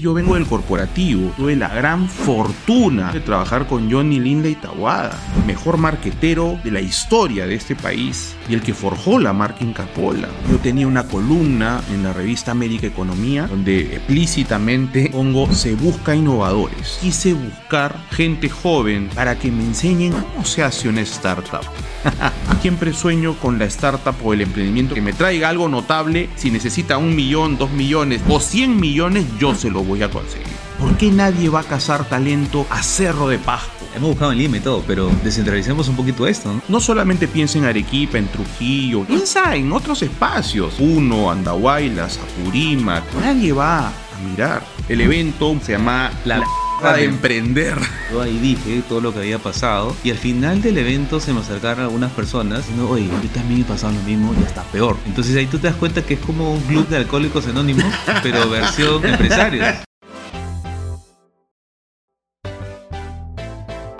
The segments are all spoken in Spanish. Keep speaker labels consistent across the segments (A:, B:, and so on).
A: Yo vengo del corporativo, tuve la gran fortuna de trabajar con Johnny Linda y Tawada, el mejor marquetero de la historia de este país y el que forjó la marca Incapola. Yo tenía una columna en la revista América Economía donde explícitamente pongo se busca innovadores. Quise buscar gente joven para que me enseñen cómo se hace una startup. Siempre sueño con la startup o el emprendimiento que me traiga algo notable. Si necesita un millón, dos millones o cien millones, yo se lo voy a conseguir. ¿Por qué nadie va a cazar talento a Cerro de Pasco?
B: Hemos buscado en Lima y todo, pero descentralicemos un poquito esto, ¿no?
A: No solamente piensa en Arequipa, en Trujillo, piensa en otros espacios. Uno, Andahuaylas, Apurímac. Nadie va a mirar. El evento se llama La, de emprender.
B: Yo ahí dije todo lo que había pasado y al final del evento se me acercaron algunas personas diciendo, oye, yo también he pasado lo mismo y hasta peor. Entonces ahí tú te das cuenta que es como un club de alcohólicos anónimos, pero versión empresarios.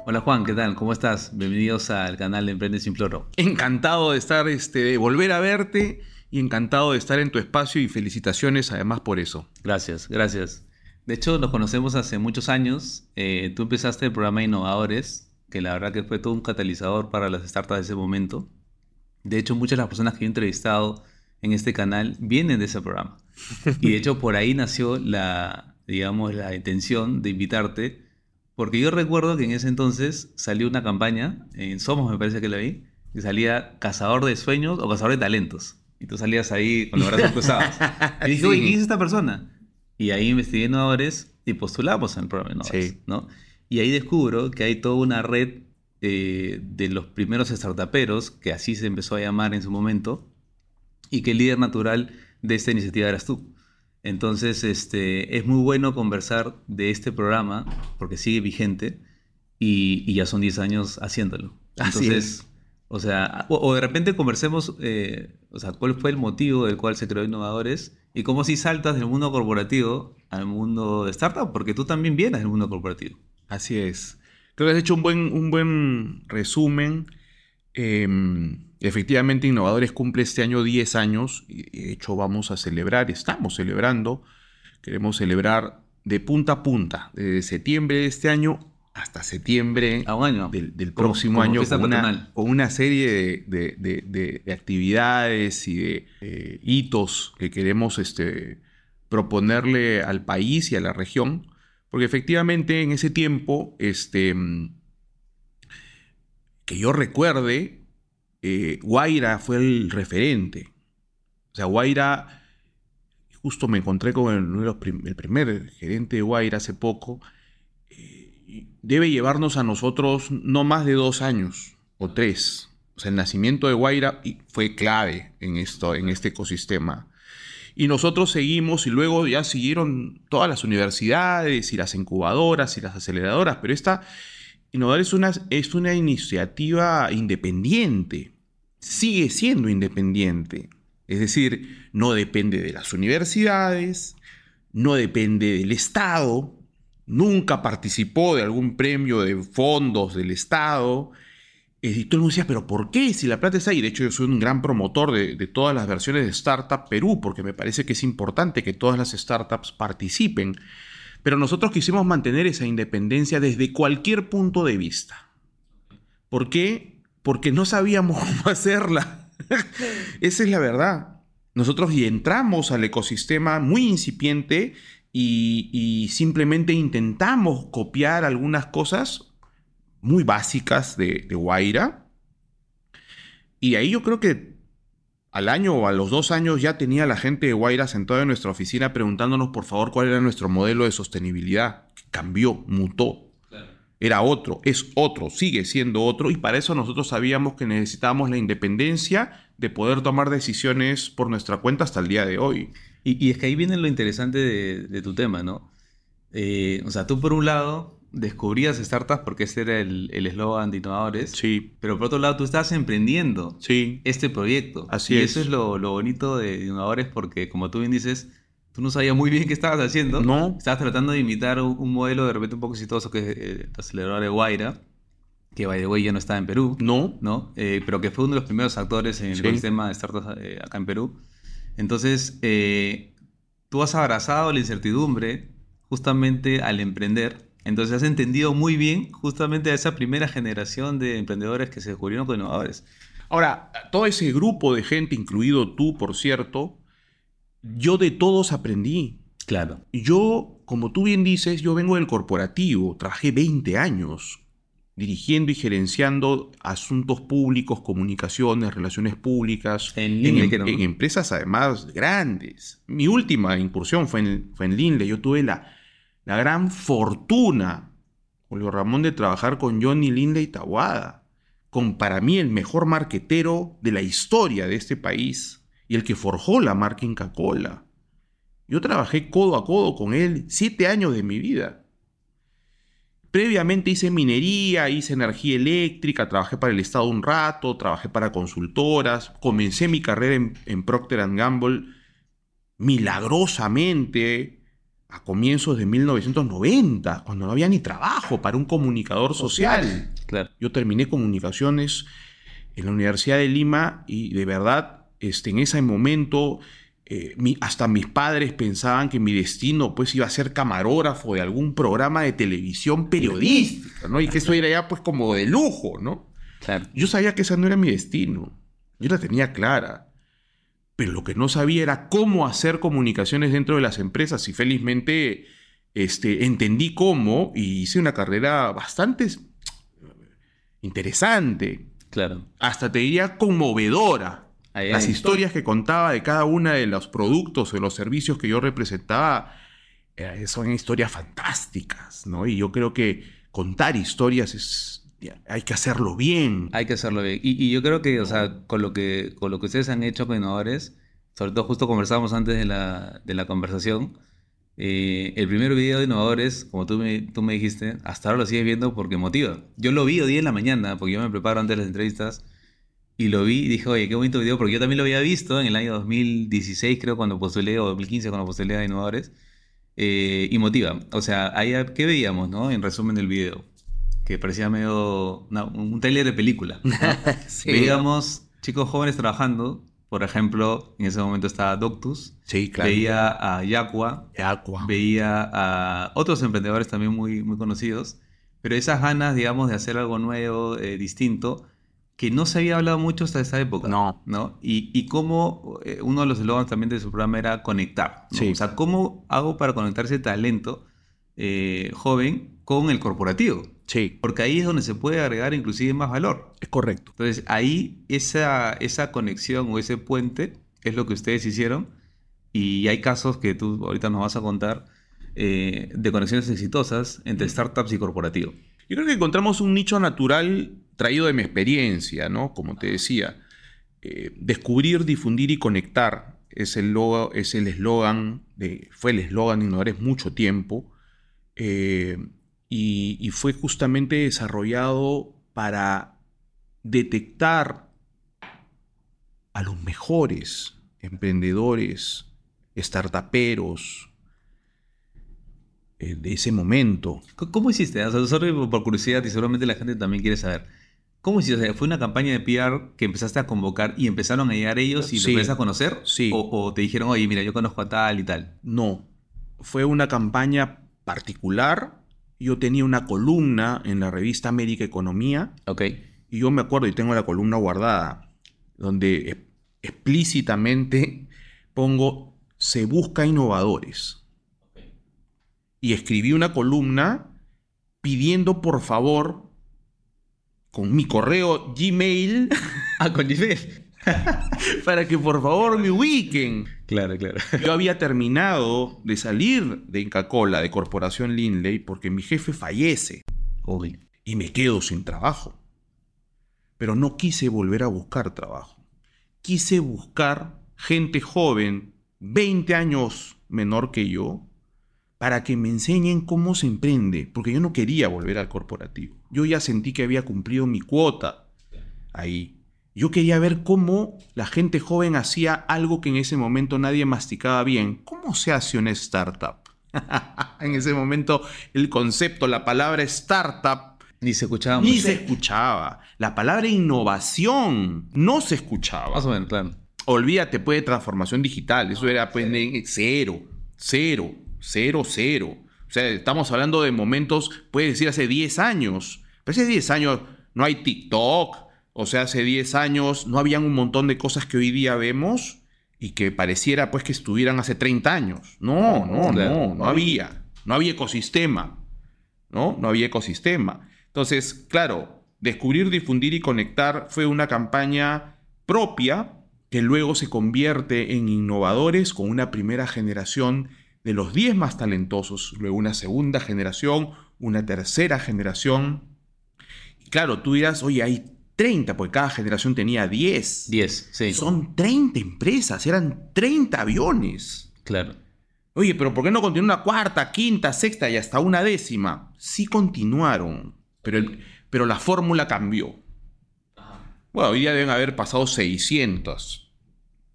B: Hola Juan, ¿qué tal? ¿Cómo estás? Bienvenidos al canal de Emprende Sin Floro.
A: Encantado de estar, este, de volver a verte y encantado de estar en tu espacio y felicitaciones además por eso.
B: Gracias, gracias. De hecho, nos conocemos hace muchos años. Eh, tú empezaste el programa Innovadores, que la verdad que fue todo un catalizador para las startups de ese momento. De hecho, muchas de las personas que he entrevistado en este canal vienen de ese programa. Y de hecho, por ahí nació la, digamos, la intención de invitarte porque yo recuerdo que en ese entonces salió una campaña, en Somos me parece que la vi, que salía Cazador de Sueños o Cazador de Talentos. Y tú salías ahí con los brazos cruzados. Y dije, oye, ¿quién es esta persona? Y ahí investigué innovadores y postulamos en el programa Innovadores,
A: Sí.
B: ¿no? Y ahí descubro que hay toda una red eh, de los primeros startuperos, que así se empezó a llamar en su momento, y que el líder natural de esta iniciativa eras tú. Entonces, este, es muy bueno conversar de este programa porque sigue vigente y, y ya son 10 años haciéndolo.
A: Así
B: Entonces,
A: es.
B: o sea, o, o de repente conversemos, eh, o sea, cuál fue el motivo del cual se creó Innovadores y cómo si saltas del mundo corporativo al mundo de startup, porque tú también vienes del mundo corporativo.
A: Así es. Creo que has hecho un buen, un buen resumen. Eh, efectivamente, Innovadores cumple este año 10 años. Y de hecho, vamos a celebrar, estamos celebrando. Queremos celebrar de punta a punta, desde septiembre de este año hasta septiembre
B: A un año.
A: del, del
B: Como-
A: próximo
B: como
A: año con una, con una serie de, de- de- de- de actividades y de eh, hitos que queremos este, proponerle al país y a la región, porque efectivamente en ese tiempo, este, mm, que yo recuerde, eh, Guaira fue el referente. O sea, Guaira, justo me encontré con el, el primer gerente de Guaira hace poco, debe llevarnos a nosotros no más de dos años o tres. O sea, el nacimiento de Guaira fue clave en, esto, en este ecosistema. Y nosotros seguimos y luego ya siguieron todas las universidades y las incubadoras y las aceleradoras, pero esta Innovar es una, es una iniciativa independiente, sigue siendo independiente. Es decir, no depende de las universidades, no depende del Estado, nunca participó de algún premio de fondos del Estado. Eh, Y todo el mundo decía, pero ¿por qué? Si la plata está ahí. De hecho, yo soy un gran promotor de, de todas las versiones de Startup Perú, porque me parece que es importante que todas las startups participen. Pero nosotros quisimos mantener esa independencia desde cualquier punto de vista. ¿Por qué? Porque no sabíamos cómo hacerla. esa es la verdad. Nosotros y entramos al ecosistema muy incipiente y, y simplemente intentamos copiar algunas cosas muy básicas de, de Guaira. Y ahí yo creo que al año o a los dos años ya tenía la gente de Guaira sentada en nuestra oficina preguntándonos por favor cuál era nuestro modelo de sostenibilidad. Cambió, mutó. Era otro, es otro, sigue siendo otro. Y para eso nosotros sabíamos que necesitábamos la independencia de poder tomar decisiones por nuestra cuenta hasta el día de hoy.
B: Y, y es que ahí viene lo interesante de, de tu tema, ¿no? Eh, o sea, tú por un lado descubrías startups porque ese era el el eslogan de innovadores,
A: Sí,
B: pero por otro lado tú estás emprendiendo
A: sí,
B: este proyecto.
A: Así
B: y
A: es.
B: eso es lo, lo bonito de innovadores porque, como tú bien dices, tú no sabías muy bien qué estabas haciendo.
A: No.
B: Estabas tratando de imitar un, un modelo de repente un poco exitoso que es eh, el acelerador de Guaira, que by the way ya no está en Perú.
A: no,
B: ¿no? Eh, pero que fue uno de los primeros actores en el
A: Sí.
B: ecosistema de startups eh, acá en Perú. Entonces, eh, tú has abrazado la incertidumbre justamente al emprender. Entonces has entendido muy bien justamente a esa primera generación de emprendedores que se descubrieron como innovadores.
A: Ahora, todo ese grupo de gente, incluido tú, por cierto, yo de todos aprendí.
B: Claro.
A: Yo, como tú bien dices, yo vengo del corporativo, trabajé 20 años dirigiendo y gerenciando asuntos públicos, comunicaciones, relaciones públicas,
B: En
A: em- en empresas además grandes. Mi última incursión fue en, fue en Linley. Yo tuve la, la gran fortuna, Julio Ramón, de trabajar con Johnny Linley Tawada, con para mí el mejor marquetero de la historia de este país y el que forjó la marca Inca Cola. Yo trabajé codo a codo con él siete años de mi vida. Previamente hice minería, hice energía eléctrica, trabajé para el Estado un rato, trabajé para consultoras, comencé mi carrera en, en Procter Gamble milagrosamente a comienzos de 1990, cuando no había ni trabajo para un comunicador social.
B: Claro.
A: Yo terminé comunicaciones en la Universidad de Lima y de verdad, este, en ese momento, eh, mi- hasta mis padres pensaban que mi destino pues iba a ser camarógrafo de algún programa de televisión periodística, ¿no? Y que eso era ya pues como de lujo, ¿no?
B: Claro.
A: Yo sabía que ese no era mi destino. Yo la tenía clara. Pero lo que no sabía era cómo hacer comunicaciones dentro de las empresas y felizmente este, entendí cómo y hice una carrera bastante interesante,
B: Claro.
A: hasta te diría conmovedora.
B: Ahí
A: Las historias que contaba de cada uno de los productos o de los servicios que yo representaba eh, son historias fantásticas, ¿no? Y yo creo que contar historias es... Hay que hacerlo bien.
B: Hay que hacerlo bien. Y, y yo creo que, o sea, con lo que, con lo que ustedes han hecho con innovadores, sobre todo justo conversábamos antes de la, de la conversación, eh, el primer video de innovadores, como tú me, tú me dijiste, hasta ahora lo sigues viendo porque motiva. Yo lo vi hoy en la mañana, porque yo me preparo antes de las entrevistas, y lo vi y dije, oye, qué bonito video, porque yo también lo había visto en el año 2016, creo, cuando postulé, o 2015, cuando postulé a innovadores, eh, y motiva. O sea, ahí, ¿qué veíamos, no? En resumen del video. Que parecía medio una- un trailer de película. ¿no?
A: Sí.
B: Veíamos chicos jóvenes trabajando. Por ejemplo, en ese momento estaba Doctus.
A: Sí, claro.
B: Veía a Yaqua.
A: Aqua.
B: Veía a otros emprendedores también muy, muy conocidos. Pero esas ganas, digamos, de hacer algo nuevo, eh, distinto, que no se había hablado mucho hasta esa época.
A: No.
B: ¿no? Y, y cómo eh, uno de los eslogans también de su programa era conectar. ¿no?
A: Sí.
B: O sea, ¿cómo hago para conectar ese talento eh, joven con el corporativo?
A: Sí,
B: Porque ahí es donde se puede agregar inclusive más valor.
A: es correcto.
B: Entonces, ahí esa, esa conexión o ese puente es lo que ustedes hicieron. Y hay casos que tú ahorita nos vas a contar eh, de conexiones exitosas entre startups y corporativo.
A: Yo creo que encontramos un nicho natural traído de mi experiencia, ¿no? Como te decía, eh, descubrir, difundir y conectar es el es eslogan de, fue el eslogan de Innovadores mucho tiempo eh, y, y fue justamente desarrollado para detectar a los mejores emprendedores, startuperos eh, de ese momento.
B: ¿Cómo hiciste? O sea, por curiosidad y seguramente la gente también quiere saber. ¿Cómo hiciste? O sea, ¿Fue una campaña de PR que empezaste a convocar y empezaron a llegar ellos y
A: Sí.
B: te empezaste a conocer?
A: Sí.
B: O, o te dijeron, oye, mira, yo conozco a tal y tal?
A: No, fue una campaña particular. Yo tenía una columna en la revista América Economía
B: Ok.
A: y yo me acuerdo y tengo la columna guardada, donde e- explícitamente pongo se busca innovadores. Y escribí una columna pidiendo por favor con mi correo Gmail
B: Ah, con Gmail.
A: para que por favor me ubiquen.
B: Claro, claro.
A: Yo había terminado de salir de Inca Kola, de Corporación Lindley, porque mi jefe fallece
B: Uy.
A: y me quedo sin trabajo. Pero no quise volver a buscar trabajo. Quise buscar gente joven, 20 años menor que yo, para que me enseñen cómo se emprende, porque yo no quería volver al corporativo. Yo ya sentí que había cumplido mi cuota ahí. Yo quería ver cómo la gente joven hacía algo que en ese momento nadie masticaba bien. ¿Cómo se hace una startup? en ese momento el concepto, la palabra startup
B: Ni se escuchaba
A: ni
B: mucho.
A: se escuchaba. La palabra innovación no se escuchaba.
B: Más o menos, claro.
A: Olvídate, pues, de transformación digital. Eso era, pues, cero, cero, cero, cero. O sea, estamos hablando de momentos, puede decir, hace 10 años. Pero hace 10 años no hay TikTok. O sea, hace 10 años no habían un montón de cosas que hoy día vemos y que pareciera pues que estuvieran hace 30 años. No, no, no, no había. No había ecosistema. ¿No? No había ecosistema. Entonces, claro, descubrir, difundir y conectar fue una campaña propia que luego se convierte en innovadores con una primera generación de los 10 más talentosos, luego una segunda generación, una tercera generación. Y claro, tú dirás, oye, hay 30, porque cada generación tenía 10.
B: 10, sí.
A: Son 30 empresas, eran 30 aviones.
B: Claro.
A: Oye, pero ¿por qué no continuó una cuarta, quinta, sexta y hasta una décima? Sí continuaron, pero, el, pero la fórmula cambió. Bueno, hoy día deben haber pasado 600,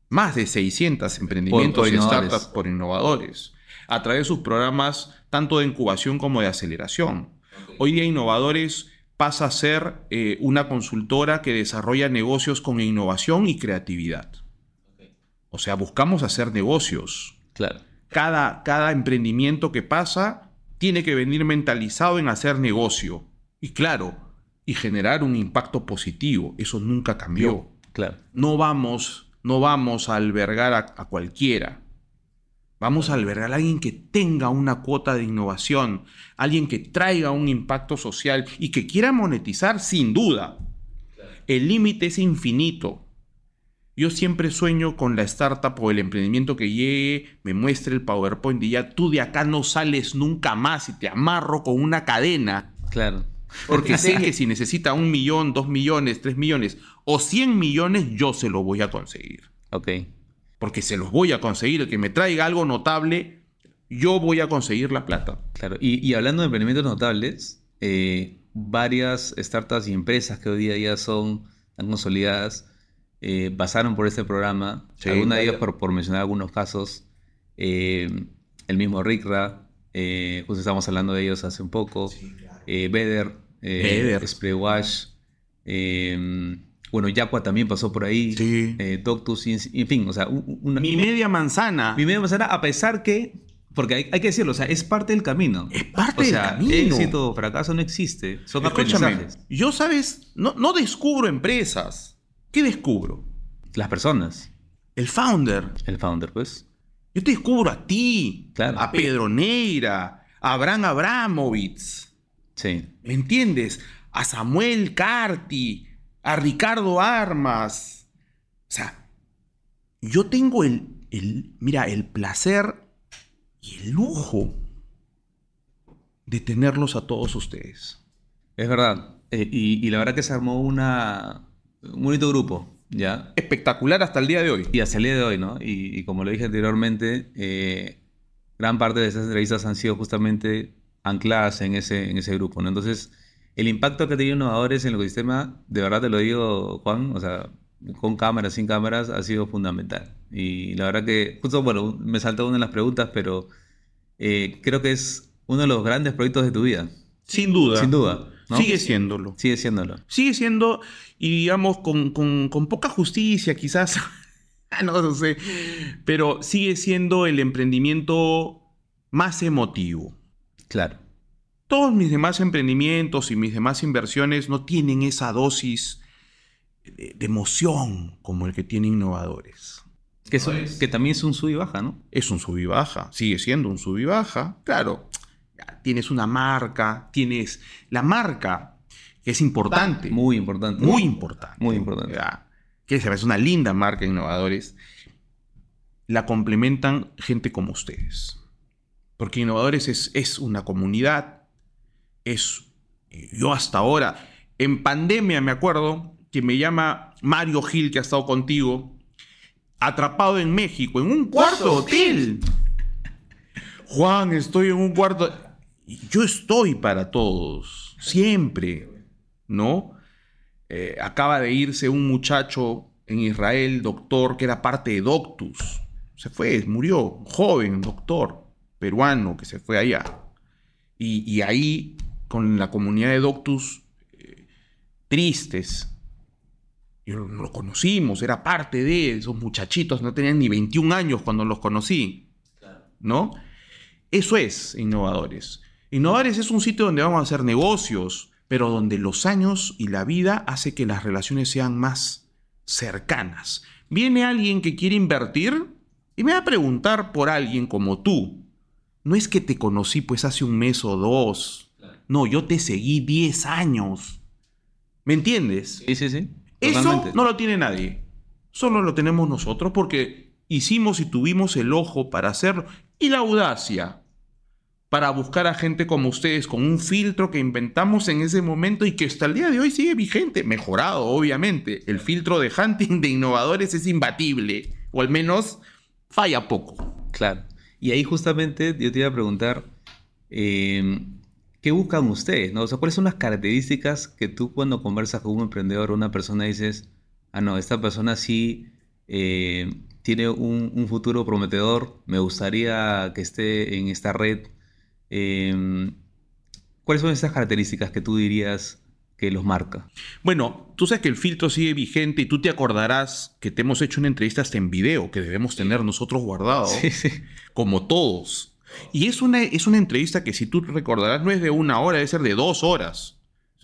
A: más de 600 emprendimientos
B: Por- por
A: y startups por innovadores, a través de sus programas tanto de incubación como de aceleración. Hoy día Innovadores pasa a ser eh, una consultora que desarrolla negocios con innovación y creatividad. O sea, buscamos hacer negocios.
B: Claro.
A: Cada, cada emprendimiento que pasa tiene que venir mentalizado en hacer negocio. Y claro, y generar un impacto positivo. Eso nunca cambió.
B: Claro.
A: No vamos, no vamos a albergar a, a cualquiera. Vamos a albergar a alguien que tenga una cuota de innovación, alguien que traiga un impacto social y que quiera monetizar sin duda. El límite es infinito. Yo siempre sueño con la startup o el emprendimiento que llegue, me muestre el PowerPoint y ya tú de acá no sales nunca más y te amarro con una cadena.
B: Claro.
A: Porque sé que si necesita un millón, dos millones, tres millones o cien millones, yo se lo voy a conseguir.
B: Ok.
A: Porque se los voy a conseguir. El que me traiga algo notable, yo voy a conseguir la plata.
B: Claro. Y, y hablando de emprendimientos notables, eh, varias startups y empresas que hoy día ya son tan consolidadas eh, pasaron por este programa.
A: Sí.
B: Algunas de ellas, por, por mencionar algunos casos, eh, el mismo Ricra, eh, justo estábamos hablando de ellos hace un poco, Beder, eh,
A: Beder.
B: Spray Wash, eh, bueno, Yaqua también pasó por ahí,
A: Sí.
B: eh, Doctus, y en, fin, o sea, un- una,
A: Mi media manzana.
B: mi media manzana, a pesar que, porque hay, hay que decirlo, o sea, es parte del camino.
A: Es parte
B: o
A: del
B: sea,
A: camino.
B: éxito o fracaso no existe, son
A: Escúchame,
B: aprendizajes.
A: yo sabes, no, no descubro empresas. ¿Qué descubro?
B: Las personas,
A: El founder.
B: el founder, pues.
A: Yo te descubro a ti,
B: Claro.
A: a Pedro Neira, a Abraham Abramovitz.
B: Sí,
A: ¿Me entiendes? A Samuel Carti, a Ricardo Armas. O sea, yo tengo el, el, mira, el placer y el lujo de tenerlos a todos ustedes.
B: es verdad. Eh, y, y la verdad que se armó una, un bonito grupo, ¿ya?
A: Espectacular hasta el día de hoy.
B: Y hasta el día de hoy, ¿no? Y, y como lo dije anteriormente, eh, gran parte de esas entrevistas han sido justamente ancladas en ese, en ese grupo, ¿no? Entonces, el impacto que ha tenido Innovadores en el ecosistema, de verdad te lo digo, Juan, o sea, con cámaras, sin cámaras, ha sido fundamental. Y la verdad que, justo, bueno, me saltó una de las preguntas, pero eh, creo que es uno de los grandes proyectos de tu vida,
A: Sin duda.
B: sin duda. ¿no?
A: Sigue siéndolo.
B: Sigue siéndolo.
A: Sigue siendo, y digamos, con, con- con poca justicia quizás, no, no sé, pero sigue siendo el emprendimiento más emotivo.
B: Claro.
A: Todos mis demás emprendimientos y mis demás inversiones no tienen esa dosis de, de emoción como el que tiene Innovadores.
B: Que, también es un sub y baja, ¿no?
A: Es un sub y baja, sigue siendo un sub y baja. Claro, tienes una marca, tienes la marca, que es importante.
B: Muy importante.
A: Muy importante.
B: Muy importante.
A: Ya, Que es una linda marca Innovadores. La complementan gente como ustedes. Porque Innovadores es, es una comunidad. Es. Yo hasta ahora. En pandemia me acuerdo que me llama Mario Gil, que ha estado contigo. Atrapado en México, en un cuarto de hotel. Juan, estoy en un cuarto. Yo estoy para todos. Siempre. ¿No? Eh, acaba de irse un muchacho en Israel, doctor, que era parte de Doctus. Se fue, murió, joven doctor peruano que se fue allá. Y, y ahí, con la comunidad de Doctus, eh, tristes. Yo lo, lo conocimos, era parte de esos muchachitos, no tenían ni 21 años cuando los conocí. ¿No? Eso es Innovadores. Innovadores es un sitio donde vamos a hacer negocios, pero donde los años y la vida hace que las relaciones sean más cercanas. Viene alguien que quiere invertir y me va a preguntar por alguien como tú. No es que te conocí pues hace un mes o dos. No, yo te seguí 10 años. ¿Me entiendes?
B: Sí, sí, sí.
A: Eso no lo tiene nadie. Solo lo tenemos nosotros porque hicimos y tuvimos el ojo para hacerlo y la audacia para buscar a gente como ustedes con un filtro que inventamos en ese momento y que hasta el día de hoy sigue vigente, mejorado obviamente. El filtro de hunting de innovadores es imbatible, o al menos falla poco.
B: Claro. Y ahí justamente yo te iba a preguntar, em, ¿qué buscan ustedes? ¿no? O sea, ¿cuáles son las características que tú cuando conversas con un emprendedor o una persona dices, ah, no, esta persona sí eh, tiene un, un futuro prometedor, me gustaría que esté en esta red? Em, ¿Cuáles son esas características que tú dirías que los marca?
A: Bueno, tú sabes que el filtro sigue vigente y tú te acordarás que te hemos hecho una entrevista hasta en video que debemos tener nosotros guardado, como todos. Y es una, es una entrevista que si tú recordarás no es de una hora, debe ser de dos horas.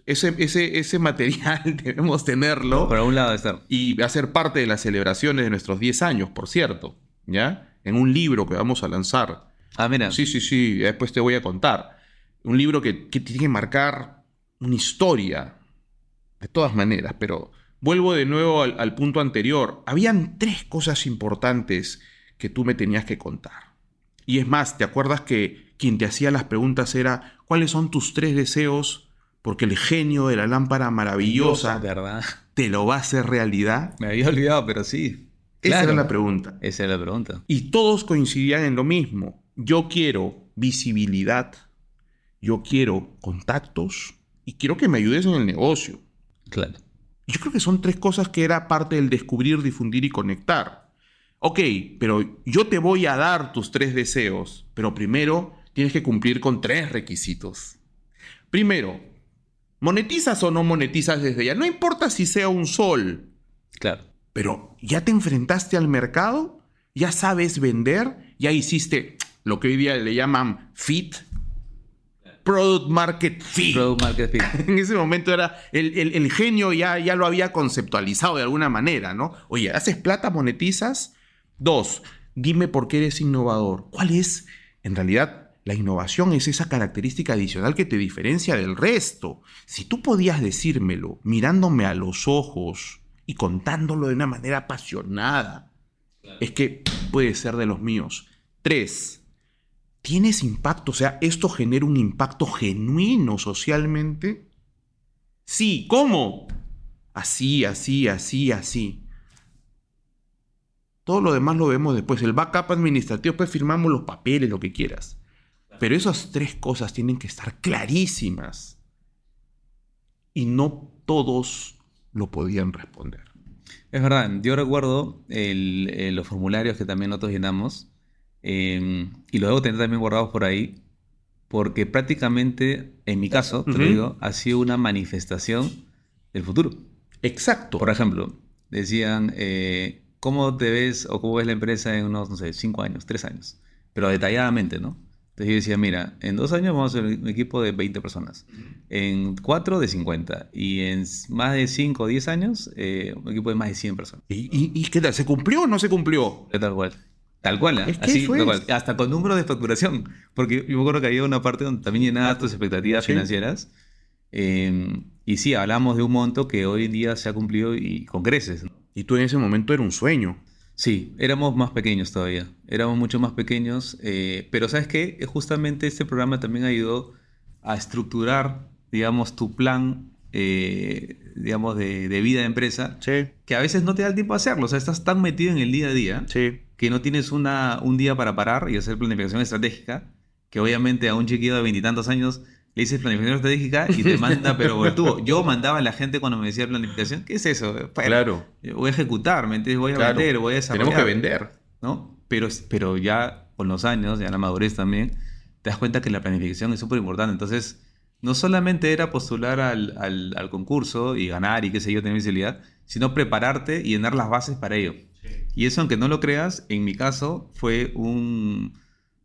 A: Ese, ese, ese material debemos tenerlo.
B: Por un lado estar.
A: Y va a ser parte de las celebraciones de nuestros 10 años, por cierto. ¿Ya? En un libro que vamos a lanzar.
B: Ah, mira.
A: Sí, sí, sí, después te voy a contar. Un libro que, tiene que marcar una historia, de todas maneras, pero vuelvo de nuevo al, punto anterior. Habían tres cosas importantes que tú me tenías que contar. Y es más, ¿te acuerdas que quien te hacía las preguntas era, ¿cuáles son tus tres deseos? Porque el genio de la lámpara maravillosa
B: ¿verdad?
A: te lo va a hacer realidad.
B: Me había olvidado, pero sí.
A: Esa era la pregunta.
B: Esa era la pregunta.
A: Y todos coincidían en lo mismo yo quiero visibilidad, yo quiero contactos y quiero que me ayudes en el negocio.
B: Claro.
A: Yo creo que son tres cosas que era parte del descubrir, difundir y conectar. Ok, pero yo te voy a dar tus tres deseos, pero primero tienes que cumplir con tres requisitos. Primero, monetizas o no monetizas desde ya. No importa si sea un sol.
B: Claro.
A: Pero ya te enfrentaste al mercado, ya sabes vender, ya hiciste lo que hoy día le llaman fit. Product Market Fit.
B: Product Market Fit.
A: en ese momento era el, genio ya, ya lo había conceptualizado de alguna manera, ¿no? Oye, ¿haces plata, monetizas? Dos, dime por qué eres innovador. ¿Cuál es, en realidad, la innovación? Es esa característica adicional que te diferencia del resto. Si tú podías decírmelo mirándome a los ojos y contándolo de una manera apasionada, es que puede ser de los míos. Tres, ¿Tienes impacto? O sea, ¿esto genera un impacto genuino socialmente? Sí, ¿cómo? Así, así, así, así. Todo lo demás lo vemos después. El backup administrativo, pues firmamos los papeles, lo que quieras. Pero esas tres cosas tienen que estar clarísimas. Y no todos lo podían responder.
B: Es verdad, yo recuerdo eh, los formularios que también nosotros llenamos Em, y lo debo tener también guardados por ahí, porque prácticamente, en mi caso, te lo digo, ha sido una manifestación del futuro.
A: Exacto.
B: Por ejemplo, decían, eh, ¿cómo te ves o cómo ves la empresa en unos, no sé, 5 años, 3 años? Pero detalladamente, ¿no? Entonces yo decía, mira, en dos años vamos a ser un equipo de 20 personas, en cuatro de 50 y en más de 5 o 10 años eh, un equipo de más de 100 personas.
A: ¿Y, y, qué tal? ¿Se cumplió o no se cumplió?
B: Tal cual. Tal cual, ¿eh? Así, hasta con número de facturación. Porque yo me acuerdo que había una parte donde también llenaba tus expectativas financieras. Em, y sí, hablamos de un monto que hoy en día se ha cumplido y con creces.
A: Y tú en ese momento era un sueño.
B: Sí, éramos más pequeños todavía. Éramos mucho más pequeños. Eh, pero ¿sabes qué? Justamente este programa también ayudó a estructurar, digamos, tu plan, eh, digamos, de, de, vida de empresa.
A: Sí.
B: Que a veces no te da el tiempo de hacerlo. O sea, estás tan metido en el día a día.
A: Sí
B: que no tienes una, un día para parar y hacer planificación estratégica, que obviamente a un chiquillo de veintitantos años le dices planificación estratégica y te manda, pero tú, yo mandaba a la gente cuando me decía planificación, ¿qué es eso?
A: claro.
B: Voy a ejecutar, ¿me entiendes? Voy a vender, voy a desarrollar.
A: Tenemos que vender.
B: ¿No? Pero, pero ya con los años, ya la madurez también, te das cuenta que la planificación es súper importante. Entonces, no solamente era postular al, al, al, concurso y ganar y qué sé yo, tener visibilidad, sino prepararte y llenar las bases para ello. Y eso, aunque no lo creas, en mi caso fue un,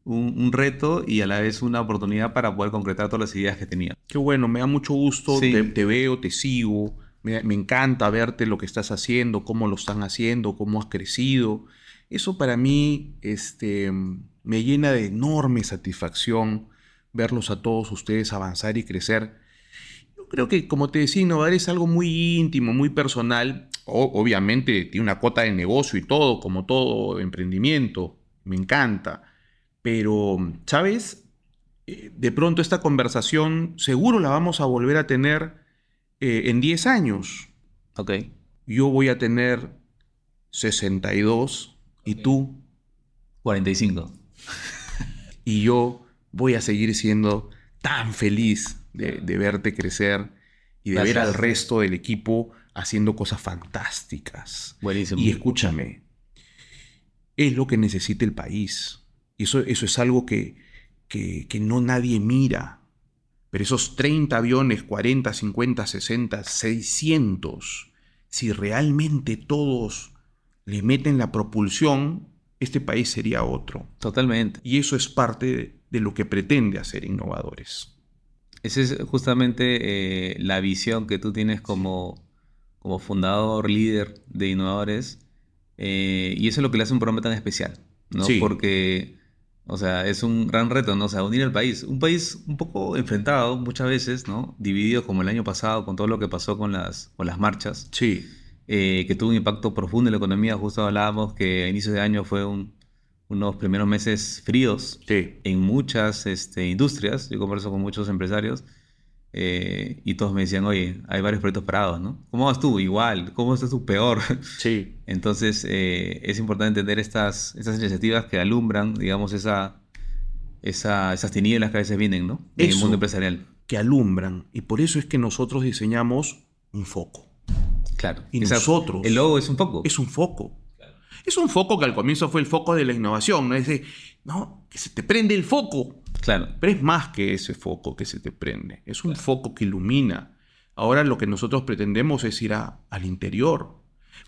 B: un, reto y a la vez una oportunidad para poder concretar todas las ideas que tenía.
A: Qué bueno, me da mucho gusto, te, veo, te sigo, me, encanta verte lo que estás haciendo, cómo lo están haciendo, cómo has crecido. Eso para mí este, me llena de enorme satisfacción verlos a todos ustedes avanzar y crecer. Yo creo que, como te decía, innovar es algo muy íntimo, muy personal. obviamente tiene una cuota de negocio y todo, como todo emprendimiento. Me encanta pero, ¿sabes? Eh, de pronto esta conversación seguro la vamos a volver a tener eh, en 10 años.
B: Ok.
A: Yo voy a tener 62 y tú
B: 45.
A: y yo voy a seguir siendo tan feliz de, verte crecer y de ver al resto del equipo haciendo cosas fantásticas.
B: Buenísimo.
A: Y escúchame, es lo que necesita el país. Y eso, eso es algo que, que, no nadie mira. Pero esos 30 aviones, 40, 50, 60, 600, si realmente todos le meten la propulsión, este país sería otro.
B: Totalmente.
A: Y eso es parte de, lo que pretende hacer innovadores.
B: Esa es justamente eh, la visión que tú tienes como, como fundador, líder de innovadores. Eh, y eso es lo que le hace un programa tan especial, ¿no? Porque o sea, es un gran reto, ¿no? O sea, unir el país. Un país un poco enfrentado muchas veces, ¿no? Dividido como el año pasado con todo lo que pasó con las, con las marchas.
A: Sí.
B: Eh, que tuvo un impacto profundo en la economía. Justo hablábamos que a inicios de año fue unos primeros meses fríos en muchas este, industrias. Yo converso con muchos empresarios eh, y todos me decían, oye, hay varios proyectos parados, ¿no? ¿Cómo vas tú? Igual. ¿Cómo estás tú? Peor.
A: Sí.
B: Entonces, eh, es importante entender estas, estas iniciativas que alumbran, digamos, esa, esa, esas tinieblas que a veces vienen, ¿no?
A: En el mundo empresarial. Que alumbran. Y por eso es que nosotros diseñamos un foco.
B: Claro.
A: Y nosotros.
B: El logo es un foco.
A: Es un foco. Es un foco que al comienzo fue el foco de la innovación, ¿no? Es de, no, que se te prende el foco.
B: Claro.
A: Pero es más que ese foco que se te prende. Es un foco que ilumina. Ahora lo que nosotros pretendemos es ir al interior.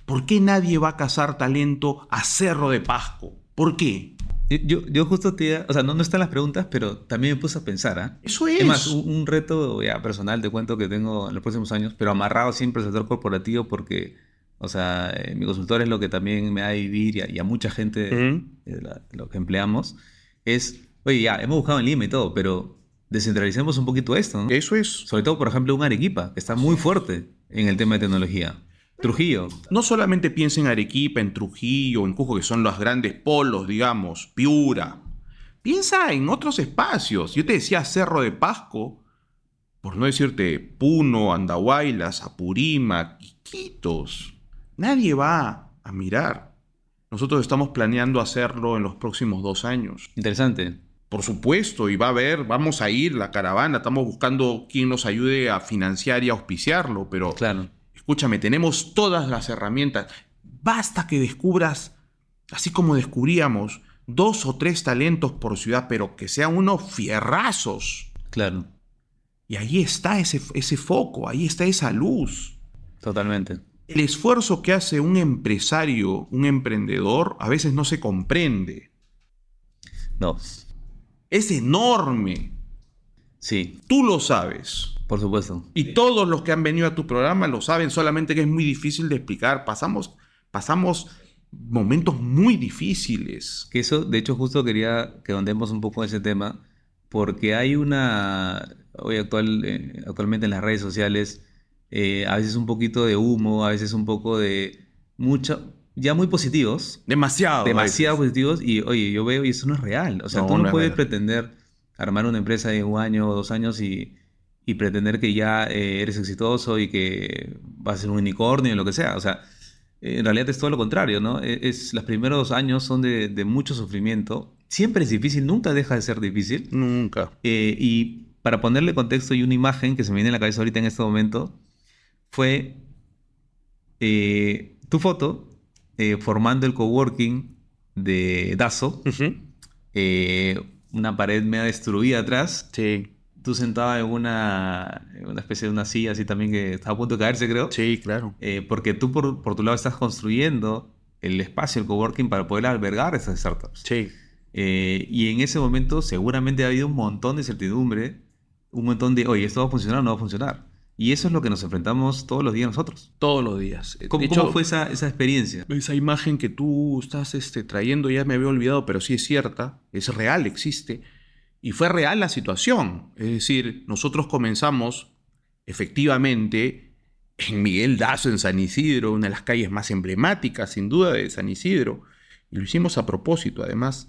A: ¿Por qué nadie va a cazar talento a Cerro de Pasco? ¿Por qué?
B: Yo, yo justo te o sea, no, no están las preguntas, pero también me puse a pensar, ¿ah?
A: Eso es.
B: Es más, un, reto ya personal, te cuento que tengo en los próximos años, pero amarrado siempre al sector corporativo porque, o sea, eh, mi consultor es lo que también me da a vivir y a, mucha gente, de lo que empleamos, es Oye, ya, hemos buscado en Lima y todo, pero descentralicemos un poquito esto, ¿no?
A: Eso es.
B: Sobre todo, por ejemplo, un Arequipa, que está muy fuerte en el tema de tecnología. Trujillo.
A: No solamente piensa en Arequipa, en Trujillo, en Cusco, que son los grandes polos, digamos, Piura. Piensa en otros espacios. Yo te decía Cerro de Pasco, por no decirte Puno, Andahuaylas, Apurímac, Iquitos. Nadie va a mirar. Nosotros estamos planeando hacerlo en los próximos dos años.
B: Interesante.
A: Por supuesto, y va a haber, vamos a ir, la caravana, estamos buscando quien nos ayude a financiar y auspiciarlo, pero
B: claro.
A: escúchame, tenemos todas las herramientas. Basta que descubras, así como descubríamos, dos o tres talentos por ciudad, pero que sean unos fierrazos.
B: Claro.
A: Y ahí está ese, ese foco, ahí está esa luz.
B: Totalmente.
A: El esfuerzo que hace un empresario, un emprendedor, a veces no se comprende.
B: No.
A: Es enorme.
B: Sí.
A: Tú lo sabes.
B: Por supuesto.
A: Y todos los que han venido a tu programa lo saben, solamente que es muy difícil de explicar. Pasamos, pasamos momentos muy difíciles.
B: Que eso, de hecho, justo quería que andemos un poco ese tema, porque hay una, hoy actual, eh, actualmente en las redes sociales, eh, a veces un poquito de humo, a veces un poco de mucho, ya muy positivos.
A: Demasiado.
B: Demasiado positivos. Y oye, yo veo y eso no es real. O sea, tú no, puedes pretender armar una empresa de un año o dos años y, pretender que ya eh, eres exitoso y que vas a ser un unicornio o lo que sea. O sea, en realidad es todo lo contrario, ¿no? E, es, los primeros años son de, mucho sufrimiento. Siempre es difícil, nunca deja de ser difícil.
A: Nunca.
B: Eh, y para ponerle contexto y una imagen que se me viene en la cabeza ahorita en este momento, fue eh, tu foto eh, formando el coworking de Dazo. Eh, una pared media destruida atrás.
A: Sí.
B: Tú sentado en una, una especie de una silla así también que estaba a punto de caerse, creo.
A: Sí, claro.
B: porque tú por, tu lado estás construyendo el espacio, el coworking, para poder albergar esas startups.
A: Sí.
B: Eh, y en ese momento seguramente ha habido un montón de incertidumbre, un montón de, oye, ¿esto va a funcionar o no va a funcionar? Y eso es lo que nos enfrentamos todos los días nosotros.
A: Todos los días.
B: ¿Cómo,
A: De
B: cómo
A: hecho,
B: fue esa, esa experiencia?
A: Esa imagen que tú estás este, trayendo ya me había olvidado, pero sí es cierta, es real, existe. Y fue real la situación. Es decir, nosotros comenzamos efectivamente en Miguel Dazo, en San Isidro, una de las calles más emblemáticas, sin duda, de San Isidro. Y lo hicimos a propósito, además.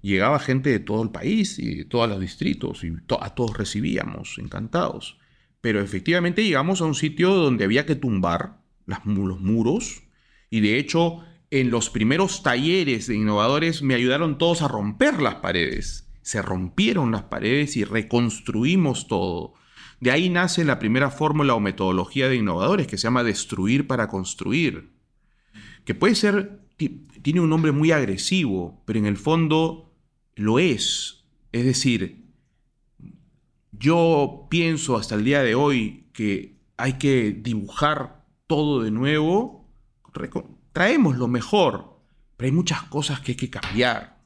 A: Llegaba gente de todo el país y de todos los distritos, y to- a todos recibíamos, encantados. Pero efectivamente llegamos a un sitio donde había que tumbar los muros. Y de hecho, en los primeros talleres de innovadores me ayudaron todos a romper las paredes. Se rompieron las paredes y reconstruimos todo. De ahí nace la primera fórmula o metodología de innovadores que se llama destruir para construir. Que puede ser, ti- tiene un nombre muy agresivo, pero en el fondo lo es. Es decir, yo pienso hasta el día de hoy que hay que dibujar todo de nuevo. Traemos lo mejor, pero hay muchas cosas que hay que cambiar.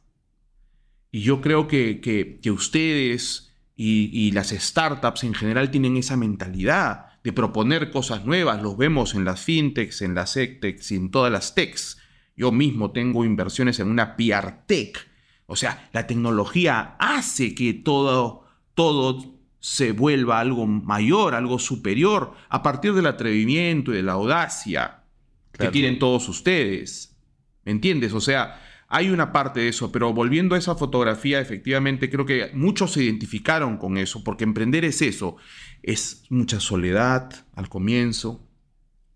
A: Y yo creo que, que- ustedes y, y las startups en general tienen esa mentalidad de proponer cosas nuevas. Los vemos en las fintechs, en las edtechs y en todas las techs. Yo mismo tengo inversiones en una PR Tech. O sea, la tecnología hace que todo, todo se vuelva algo mayor, algo superior, a partir del atrevimiento y de la audacia
B: Claro.
A: que tienen todos ustedes. ¿Me entiendes? O sea, hay una parte de eso, pero volviendo a esa fotografía, efectivamente creo que muchos se identificaron con eso, porque emprender es eso, es mucha soledad al comienzo,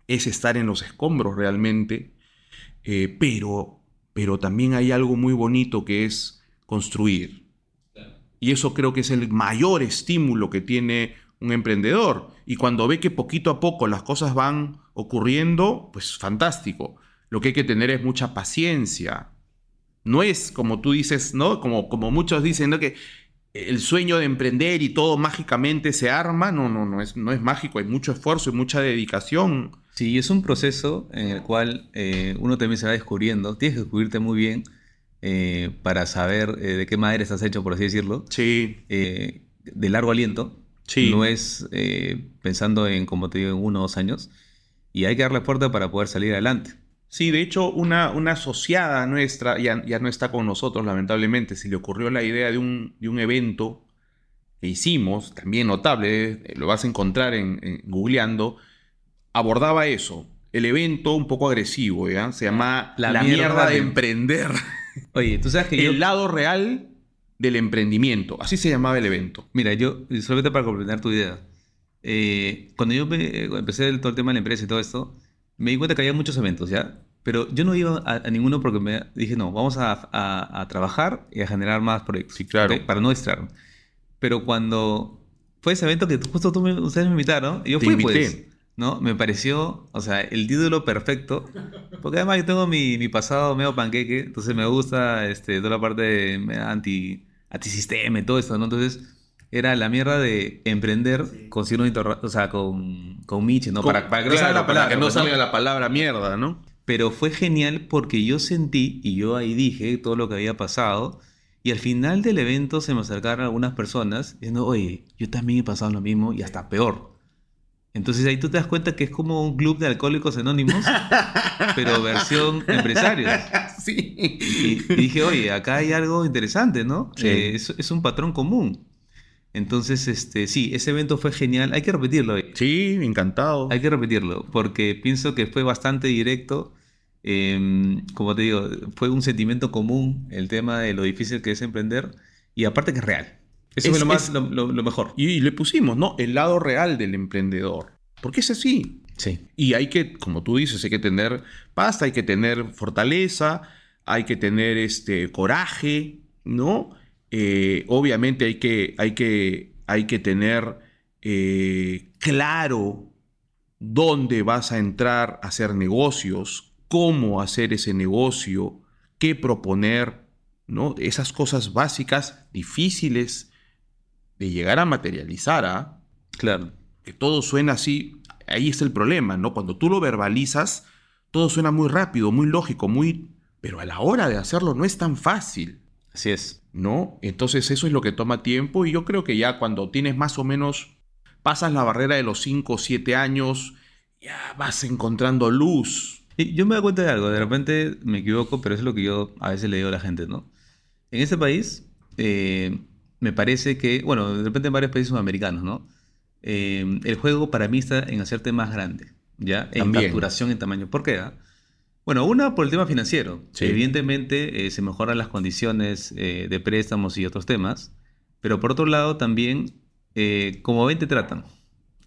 A: es estar en los escombros realmente, eh, pero, pero también hay algo muy bonito que es construir. Y eso creo que es el mayor estímulo que tiene un emprendedor. Y cuando ve que poquito a poco las cosas van ocurriendo, pues fantástico. Lo que hay que tener es mucha paciencia. No es como tú dices, ¿no? Como, como muchos dicen. Que el sueño de emprender y todo mágicamente se arma. No, no, no es, no es mágico. Hay mucho esfuerzo y mucha dedicación.
B: Sí, es un proceso en el cual eh, uno también se va descubriendo. Tienes que descubrirte muy bien eh, para saber eh, de qué madera estás hecho, por así decirlo.
A: Sí,
B: Eh, de largo aliento.
A: Sí.
B: No es pensando en, como te digo, en uno o dos años. Y hay que darle fuerte para poder salir adelante.
A: Sí, de hecho, una, una asociada nuestra ya, ya no está con nosotros, lamentablemente. Se le ocurrió la idea de un, de un evento que hicimos, también notable, lo vas a encontrar en, en googleando, abordaba eso. El evento un poco agresivo, ¿ya? Se llama
B: La
A: La,
B: mierda
A: mierda, de
B: de-
A: emprender.
B: Oye, tú sabes que yo...
A: El lado real del emprendimiento. Así se llamaba el evento.
B: Mira, yo, solamente para completar tu idea, eh, cuando yo me- empecé el, todo el tema de la empresa y todo esto, me di cuenta que había muchos eventos, ¿ya? Pero yo no iba a, a ninguno porque me dije, no, vamos a, a- a trabajar y a generar más proyectos.
A: Sí, claro.
B: ¿ok? Para no distraerme. Pero cuando fue ese evento que justo tú me- ustedes me invitaron, yo
A: Te
B: fui,
A: invité.
B: pues. ¿No? Me pareció, o sea, el título perfecto. Porque además yo tengo mi, mi pasado medio panqueque, entonces me gusta este, toda la parte anti, antisistema y todo esto, ¿no? Entonces era la mierda de emprender con signo o sea, con, con Miche, ¿no? Para, para que no
A: Claro, para
B: palabra.
A: que
B: pues, ¿no?
A: salga la palabra mierda, ¿no?
B: Pero fue genial porque yo sentí y yo ahí dije todo lo que había pasado. Y al final del evento se me acercaron algunas personas diciendo, oye, yo también he pasado lo mismo y hasta peor. Entonces ahí tú te das cuenta que es como un club de alcohólicos anónimos, pero versión empresarios.
A: sí.
B: Y, y dije, oye, acá hay algo interesante, ¿no?
A: Sí.
B: Eh, es, es un patrón común. Entonces, este, sí, ese evento fue genial. Hay que repetirlo. oye.
A: Sí, encantado.
B: Hay que repetirlo, porque pienso que fue bastante directo. Eh, como te digo, fue un sentimiento común el tema de lo difícil que es emprender y aparte que es real. Eso
A: Es-
B: es, lo, más,
A: es-
B: lo, lo- lo mejor.
A: Y, le pusimos, ¿no? El lado real del emprendedor. Porque es así.
B: Sí.
A: Y hay que, como tú dices, hay que tener pasta, hay que tener fortaleza, hay que tener este coraje, ¿no? Eh, obviamente hay que, hay que, hay que tener eh, claro dónde vas a entrar a hacer negocios, cómo hacer ese negocio, qué proponer, ¿no? Esas cosas básicas, difíciles de llegar a materializar, ¿ah?
B: Claro.
A: que todo suena así, ahí está el problema, ¿no? Cuando tú lo verbalizas, todo suena muy rápido, muy lógico, muy, pero a la hora de hacerlo no es tan fácil.
B: Así es.
A: ¿No? Entonces eso es lo que toma tiempo y yo creo que ya cuando tienes más o menos, pasas la barrera de los 5 o 7 años, ya vas encontrando luz.
B: Y yo me doy cuenta de algo, de repente me equivoco, pero es lo que yo a veces le digo a la gente, ¿no? En este país, eh, me parece que, bueno, de repente en varios países sudamericanos, ¿no? Eh, el juego para mí está en hacerte más grande, ¿ya? En
A: También.
B: facturación, en tamaño. ¿Por qué? ah? Bueno, una por el tema financiero.
A: Sí.
B: Evidentemente eh, se mejoran las condiciones eh, de préstamos y otros temas, pero por otro lado también, como ven, te tratan.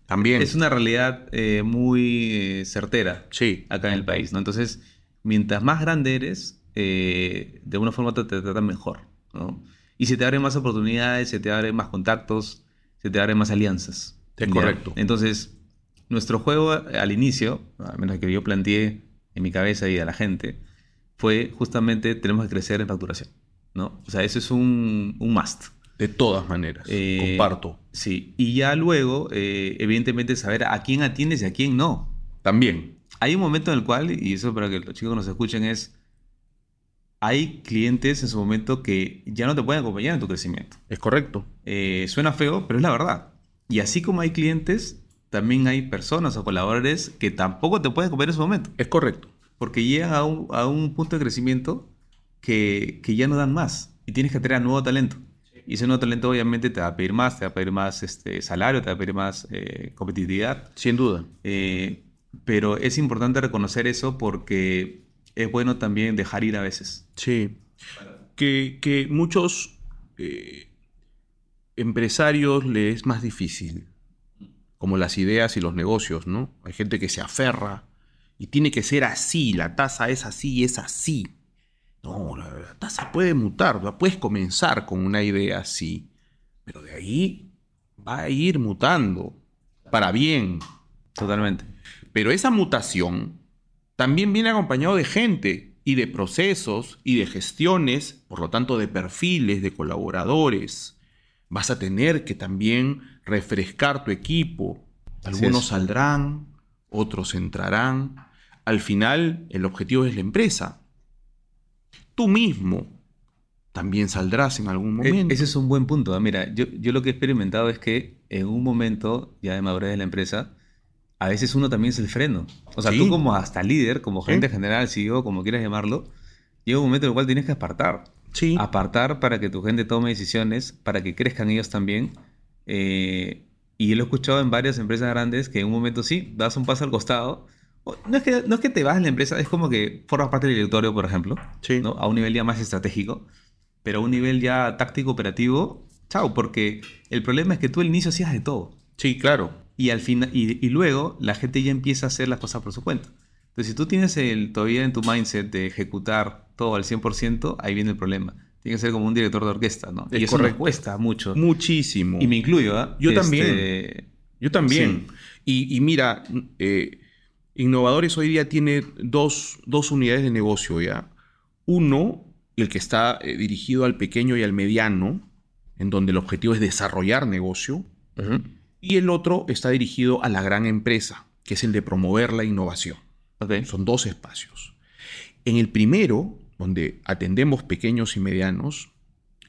A: También.
B: Es una realidad muy certera
A: Sí.
B: acá en el país, ¿no? Entonces, mientras más grande eres, de alguna forma te, te tratan mejor, ¿no? Y se te abren más oportunidades, se te abren más contactos, se te abren más alianzas.
A: Es correcto.
B: Entonces, nuestro juego al inicio, al menos que yo planteé en mi cabeza y a la gente, fue justamente tenemos que crecer en facturación, ¿no? O sea, eso es un, un must.
A: De todas maneras.
B: Eh,
A: Comparto.
B: Sí, y ya luego, eh, evidentemente, saber a quién atiendes y a quién no.
A: También.
B: Hay un momento en el cual, y eso para que los chicos nos escuchen, es. Hay clientes en su momento que ya no te pueden acompañar en tu crecimiento.
A: Es correcto.
B: Eh, suena feo, pero es la verdad. Y así como hay clientes, también hay personas o colaboradores que tampoco te pueden acompañar en su momento.
A: Es correcto.
B: Porque llegan a un, a un punto de crecimiento que, que ya no dan más. Y tienes que traer nuevo talento. Y ese nuevo talento obviamente te va a pedir más, te va a pedir más este, salario, te va a pedir más eh, competitividad.
A: Sin duda.
B: Eh, pero es importante reconocer eso porque es bueno también dejar ir a veces.
A: Sí. Que, que muchos eh, empresarios les es más difícil. Como las ideas y los negocios, ¿no? Hay gente que se aferra y tiene que ser así. La tasa es así y es así. No, la, la tasa puede mutar. la Puedes comenzar con una idea así. Pero de ahí va a ir mutando. Para bien.
B: Totalmente.
A: Pero esa mutación también viene acompañado de gente y de procesos y de gestiones, por lo tanto de perfiles, de colaboradores. Vas a tener que también refrescar tu equipo. Algunos saldrán, otros entrarán. Al final, el objetivo es la empresa. Tú mismo también saldrás en algún
B: E-
A: momento.
B: Ese es un buen punto. ¿ah? Mira, yo, yo lo que he experimentado es que en un momento ya de madurez de la empresa, a veces uno también es el freno. O sea,
A: Sí.
B: tú como hasta líder, como gerente general, CEO, como quieras llamarlo, llega un momento en el cual tienes que apartar.
A: Sí,
B: Apartar para que tu gente tome decisiones, para que crezcan ellos también. Eh, y lo he escuchado en varias empresas grandes que en un momento sí, das un paso al costado. No es que, no es que te vas de la empresa, es como que formas parte del directorio, por ejemplo,
A: sí.
B: ¿no? a un nivel ya más estratégico, pero a un nivel ya táctico operativo, chao, porque el problema es que tú al inicio hacías de todo.
A: Sí, claro.
B: Y al final, y, y luego la gente ya empieza a hacer las cosas por su cuenta. Entonces, si tú tienes el, todavía en tu mindset de ejecutar todo al 100%, ahí viene el problema. Tiene que ser como un director de orquesta, ¿no?
A: Es
B: y eso cuesta mucho.
A: Muchísimo.
B: Y me incluyo, ¿ah?
A: Yo también.
B: Este,
A: Yo también. Y, y mira, eh, Innovadores hoy día tiene dos, dos unidades de negocio ya. Uno, el que está eh, dirigido al pequeño y al mediano, en donde el objetivo es desarrollar negocio.
B: ujú.
A: Y el otro está dirigido a la gran empresa, que es el de promover la innovación. Son dos espacios. En el primero, donde atendemos pequeños y medianos,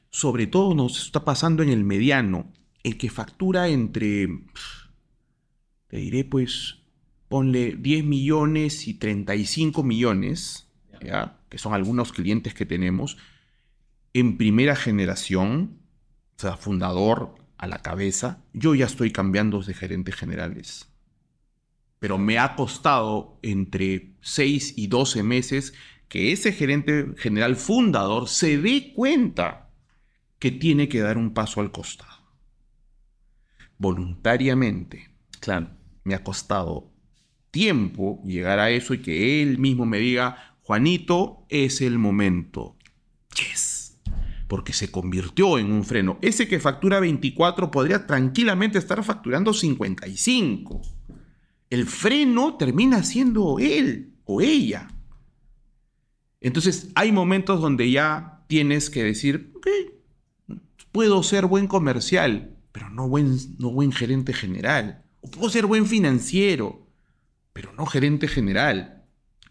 A: sobre todo nos está pasando en el mediano, el que factura entre, te diré pues, ponle 10 millones y 35 millones, ¿ya? que son algunos clientes que tenemos, en primera generación, o sea, fundador a la cabeza, yo ya estoy cambiando de gerentes generales pero me ha costado entre 6 y 12 meses que ese gerente general fundador se dé cuenta que tiene que dar un paso al costado. Voluntariamente.
B: Claro.
A: Me ha costado tiempo llegar a eso y que él mismo me diga, Juanito, es el momento. Yes. Porque se convirtió en un freno. Ese que factura 24 podría tranquilamente estar facturando 55 el freno termina siendo él o ella. Entonces hay momentos donde ya tienes que decir, ok, puedo ser buen comercial, pero no buen, no buen gerente general. O puedo ser buen financiero, pero no gerente general.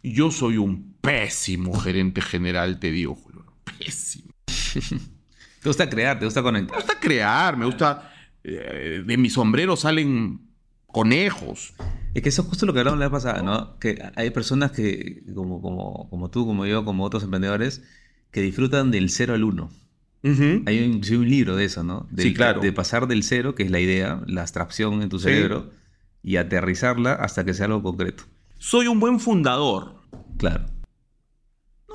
A: Yo soy un pésimo gerente general, te digo, Julio. Pésimo.
B: te gusta crear, te gusta conectar.
A: Me gusta crear, me gusta... eh, de mi sombrero salen conejos.
B: Es que eso es justo lo que hablamos la vez pasada, ¿no? Que hay personas que, como, como, como tú, como yo, como otros emprendedores, que disfrutan del cero al uno. Hay un, un libro de eso, ¿no? Del-
A: Sí, claro.
B: De pasar del cero, que es la idea, la abstracción en tu
A: Sí.
B: cerebro, y aterrizarla hasta que sea algo concreto.
A: Soy un buen fundador.
B: Claro.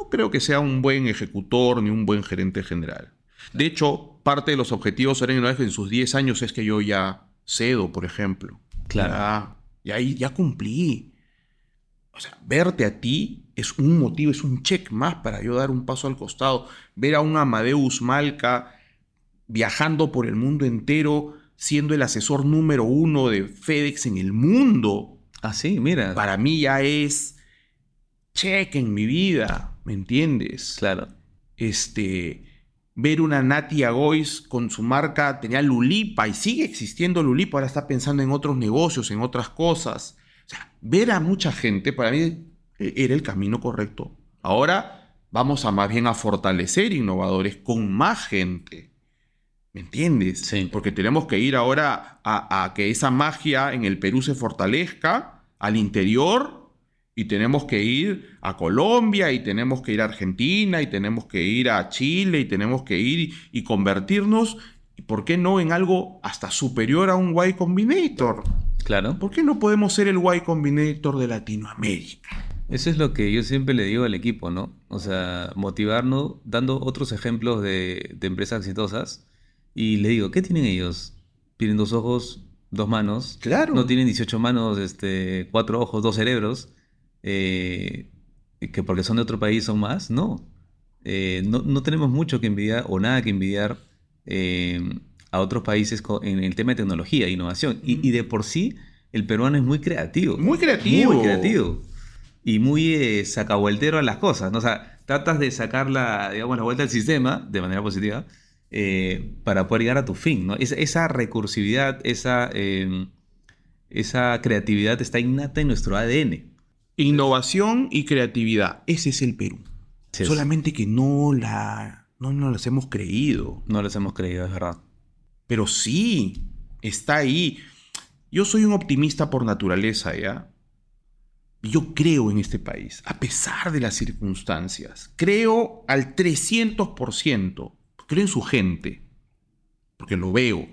A: No creo que sea un buen ejecutor ni un buen gerente general. De hecho, parte de los objetivos de en sus 10 años es que yo ya cedo, por ejemplo.
B: Claro.
A: Ya, ya, ahí- ya cumplí. O sea, verte a ti es un motivo, es un check más para yo dar un paso al costado. Ver a un Amadeus Malca viajando por el mundo entero, siendo el asesor número uno de FedEx en el mundo
B: Ah, sí, mira.
A: para mí ya es check en mi vida, ¿me entiendes?
B: Claro.
A: Este, ver una Natia Gois con su marca, tenía Lulipa y sigue existiendo Lulipa, ahora está pensando en otros negocios, en otras cosas. O sea, ver a mucha gente para mí eh, era el camino correcto. Ahora vamos a más bien a fortalecer innovadores con más gente. ¿Me entiendes?
B: Sí.
A: Porque tenemos que ir ahora a, a que esa magia en el Perú se fortalezca al interior y tenemos que ir a Colombia y tenemos que ir a Argentina y tenemos que ir a Chile y tenemos que ir y, convertirnos, ¿por qué no en algo hasta superior a un Y Combinator?
B: Claro.
A: ¿Por qué no podemos ser el Y Combinator de Latinoamérica?
B: Eso es lo que yo siempre le digo al equipo, ¿no? O sea, motivarnos dando otros ejemplos de, de empresas exitosas. Y le digo, ¿qué tienen ellos? Tienen dos ojos, dos manos.
A: Claro.
B: No tienen 18 manos, este, cuatro ojos, dos cerebros. Eh, que porque son de otro país son más. No. Eh, no, no tenemos mucho que envidiar o nada que envidiar eh, a otros países en el tema de tecnología e innovación. Y, y de por sí, el peruano es muy creativo.
A: Muy creativo.
B: Muy creativo. Y muy eh, sacavueltero a las cosas. ¿no? O sea, tratas de sacar la, digamos, la vuelta al sistema de manera positiva para poder llegar a tu fin. ¿no? Esa, esa recursividad, esa, esa creatividad está innata en nuestro ADN.
A: Innovación y creatividad. Ese es el Perú.
B: Sí,
A: Solamente que no la no nos las hemos creído.
B: No les hemos creído, es verdad.
A: Pero sí, está ahí. Yo soy un optimista por naturaleza, ¿ya? Yo creo en este país, a pesar de las circunstancias. Creo al 300%. Creo en su gente. Porque lo veo,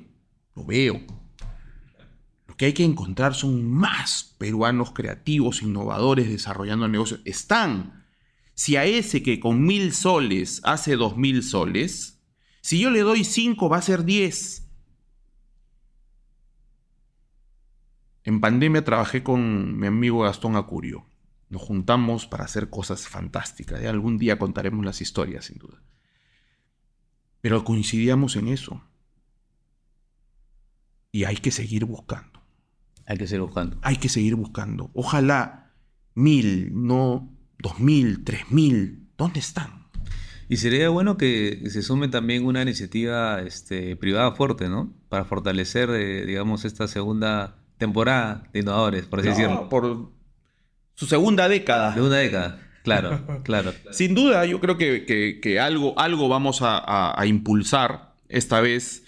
A: lo veo. Que hay que encontrar son más peruanos creativos, innovadores, desarrollando negocios. Están. Si a ese que con mil soles hace dos mil soles, si yo le doy cinco va a ser diez. En pandemia trabajé con mi amigo Gastón Acurio. Nos juntamos para hacer cosas fantásticas. Algún día contaremos las historias, sin duda. Pero coincidíamos en eso. Y hay que seguir buscando.
B: Hay que seguir buscando.
A: Hay que seguir buscando. Ojalá mil, no dos mil, tres mil. ¿Dónde están?
B: Y sería bueno que se sume también una iniciativa este, privada fuerte, ¿no? Para fortalecer, eh, digamos, esta segunda temporada de innovadores, por así decirlo.
A: No, por su segunda década.
B: De una década. Claro, claro.
A: Sin duda, yo creo que, que- que algo, algo vamos a, a- a impulsar esta vez,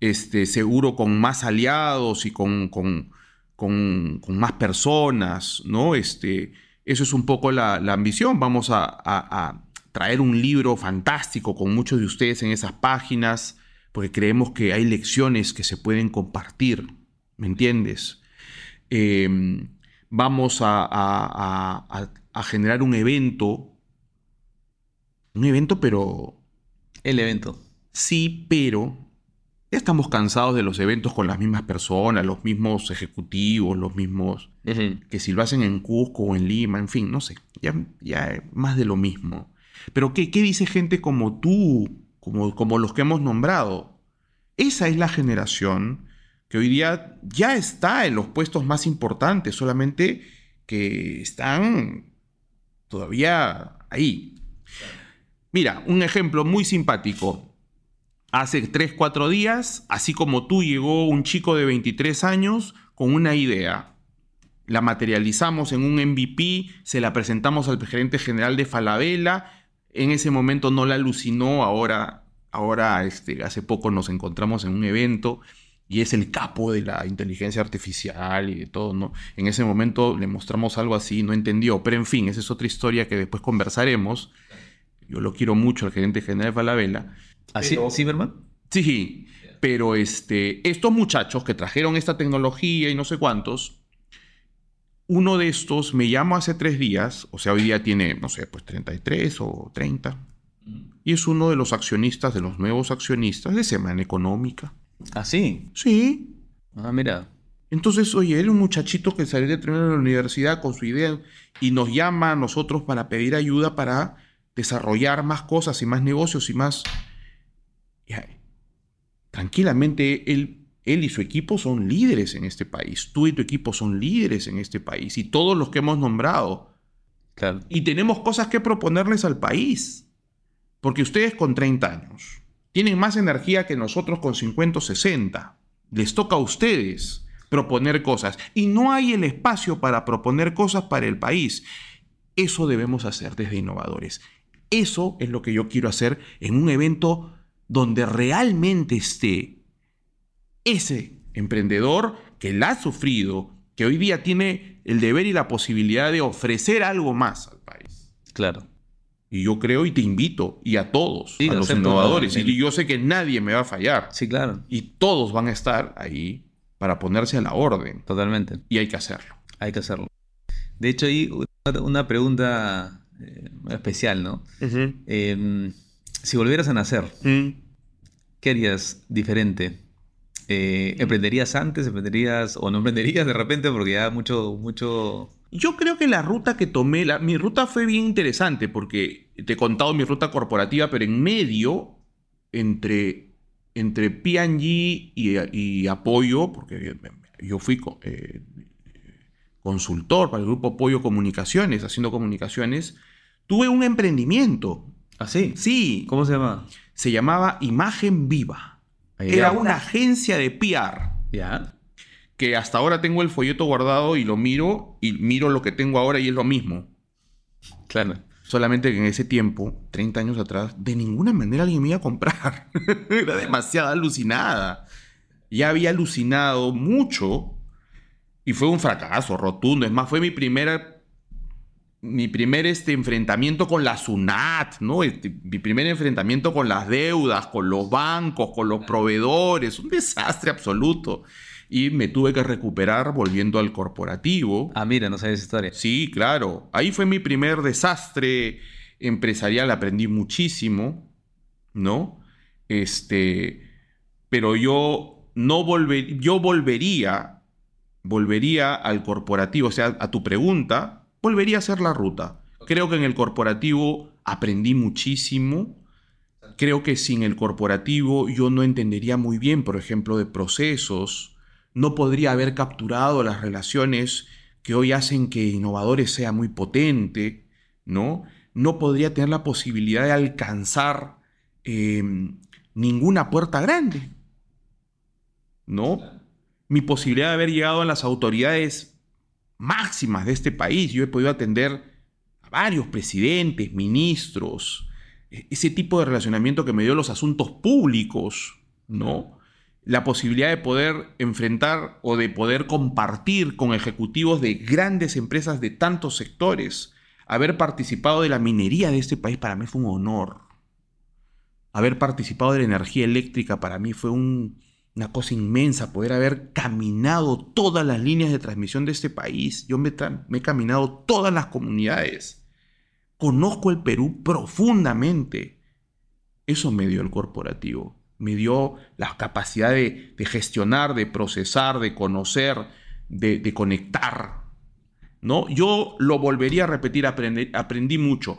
A: este, seguro con más aliados y con, con- con- con más personas, ¿no? Este, eso es un poco la, la ambición. Vamos a, a- a traer un libro fantástico con muchos de ustedes en esas páginas, porque creemos que hay lecciones que se pueden compartir, ¿me entiendes? Eh, vamos a, a- a- a- a generar un evento. Un evento, pero
B: El evento.
A: sí, pero ya estamos cansados de los eventos con las mismas personas, los mismos ejecutivos, los mismos que si lo hacen en Cusco o en Lima, en fin, no sé, ya, ya más de lo mismo. Pero ¿qué, qué dice gente como tú, como, como los que hemos nombrado? Esa es la generación que hoy día ya está en los puestos más importantes, solamente que están todavía ahí. Mira, un ejemplo muy simpático. Hace 3, 4 días, así como tú, llegó un chico de 23 años con una idea. la materializamos en un MVP, se la presentamos al gerente general de Falabella, en ese momento no la alucinó, ahora, ahora este, hace poco nos encontramos en un evento y es el capo de la inteligencia artificial y de todo, ¿no? En ese momento le mostramos algo así, no entendió, pero en fin, esa es otra historia que después conversaremos. Yo lo quiero mucho al gerente general de Falabella.
B: ¿Así,
A: pero-
B: Ciberman?
A: Sí, pero este, estos muchachos que trajeron esta tecnología y no sé cuántos, uno de estos me llamó hace tres días, o sea, hoy día tiene, no sé, pues 33 o 30, y es uno de los accionistas, de los nuevos accionistas de Semana Económica.
B: ¿Así?
A: Sí.
B: Ah, mira.
A: Entonces, oye, era un muchachito que salió de terminar la universidad con su idea y nos llama a nosotros para pedir ayuda para desarrollar más cosas y más negocios y más... Tranquilamente, él, él y su equipo son líderes en este país. Tú y tu equipo son líderes en este país. Y todos los que hemos nombrado.
B: Claro.
A: Y tenemos cosas que proponerles al país. Porque ustedes con 30 años tienen más energía que nosotros con 50 o 60. Les toca a ustedes proponer cosas. Y no hay el espacio para proponer cosas para el país. Eso debemos hacer desde innovadores. Eso es lo que yo quiero hacer en un evento donde realmente esté ese emprendedor que la ha sufrido, que hoy día tiene el deber y la posibilidad de ofrecer algo más al país.
B: Claro.
A: Y yo creo y te invito, y a todos,
B: Sí,
A: a los innovadores, y yo sé que nadie me va a fallar,
B: Sí, claro.
A: y todos van a estar ahí para ponerse a la orden,
B: Totalmente.
A: y hay que hacerlo.
B: Hay que hacerlo. De hecho, hay una- pregunta eh, especial, ¿no? Eh, si volvieras a nacer. ¿Qué harías diferente? Eh, ¿Emprenderías antes? ¿Emprenderías o no emprenderías de repente? Porque ya mucho, mucho...
A: Yo creo que la ruta que tomé, la- mi ruta fue bien interesante porque te he contado mi ruta corporativa, pero en medio, entre, entre P&G y, y apoyo, porque yo fui eh, consultor para el grupo Apoyo Comunicaciones, haciendo comunicaciones, tuve un emprendimiento.
B: ¿Ah, sí?
A: Sí,
B: ¿Cómo se llama?
A: Se llamaba Imagen Viva. Era una agencia de PR
B: ¿Ya?
A: que hasta ahora tengo el folleto guardado y lo miro y miro lo que tengo ahora y es lo mismo.
B: Claro.
A: Solamente que en ese tiempo, 30 años atrás, de ninguna manera alguien me iba a comprar. Era demasiado alucinada. Ya había alucinado mucho y fue un fracaso rotundo. Es más, fue mi primera mi primer este, enfrentamiento con la SUNAT, ¿no? Este, mi primer enfrentamiento con las deudas, con los bancos, con los proveedores, un desastre absoluto. Y me tuve que recuperar volviendo al corporativo.
B: Ah, mira, no sabes esa historia.
A: Sí, claro. Ahí fue mi primer desastre empresarial, aprendí muchísimo, ¿no? Este, pero yo no volver, yo volvería, volvería al corporativo, o sea, a tu pregunta, volvería a hacer la ruta. Creo que en el corporativo aprendí muchísimo. Creo que sin el corporativo yo no entendería muy bien, por ejemplo, de procesos. No podría haber capturado las relaciones que hoy hacen que Innovadores sea muy potente, ¿no? No podría tener la posibilidad de alcanzar eh, ninguna puerta grande, ¿no? Mi posibilidad de haber llegado a las autoridades máximas de este país, yo he podido atender a varios presidentes, ministros, e- ese tipo de relacionamiento que me dio los asuntos públicos, ¿no? La posibilidad de poder enfrentar o de poder compartir con ejecutivos de grandes empresas de tantos sectores, haber participado de la minería de este país para mí fue un honor. Haber participado de la energía eléctrica para mí fue un- una cosa inmensa, poder haber caminado todas las líneas de transmisión de este país. Yo me, he caminado todas las comunidades. Conozco el Perú profundamente. Eso me dio el corporativo. Me dio la capacidad de, gestionar, de procesar, de conocer, de, de conectar. ¿no? Yo lo volvería a repetir, aprendí, aprendí mucho.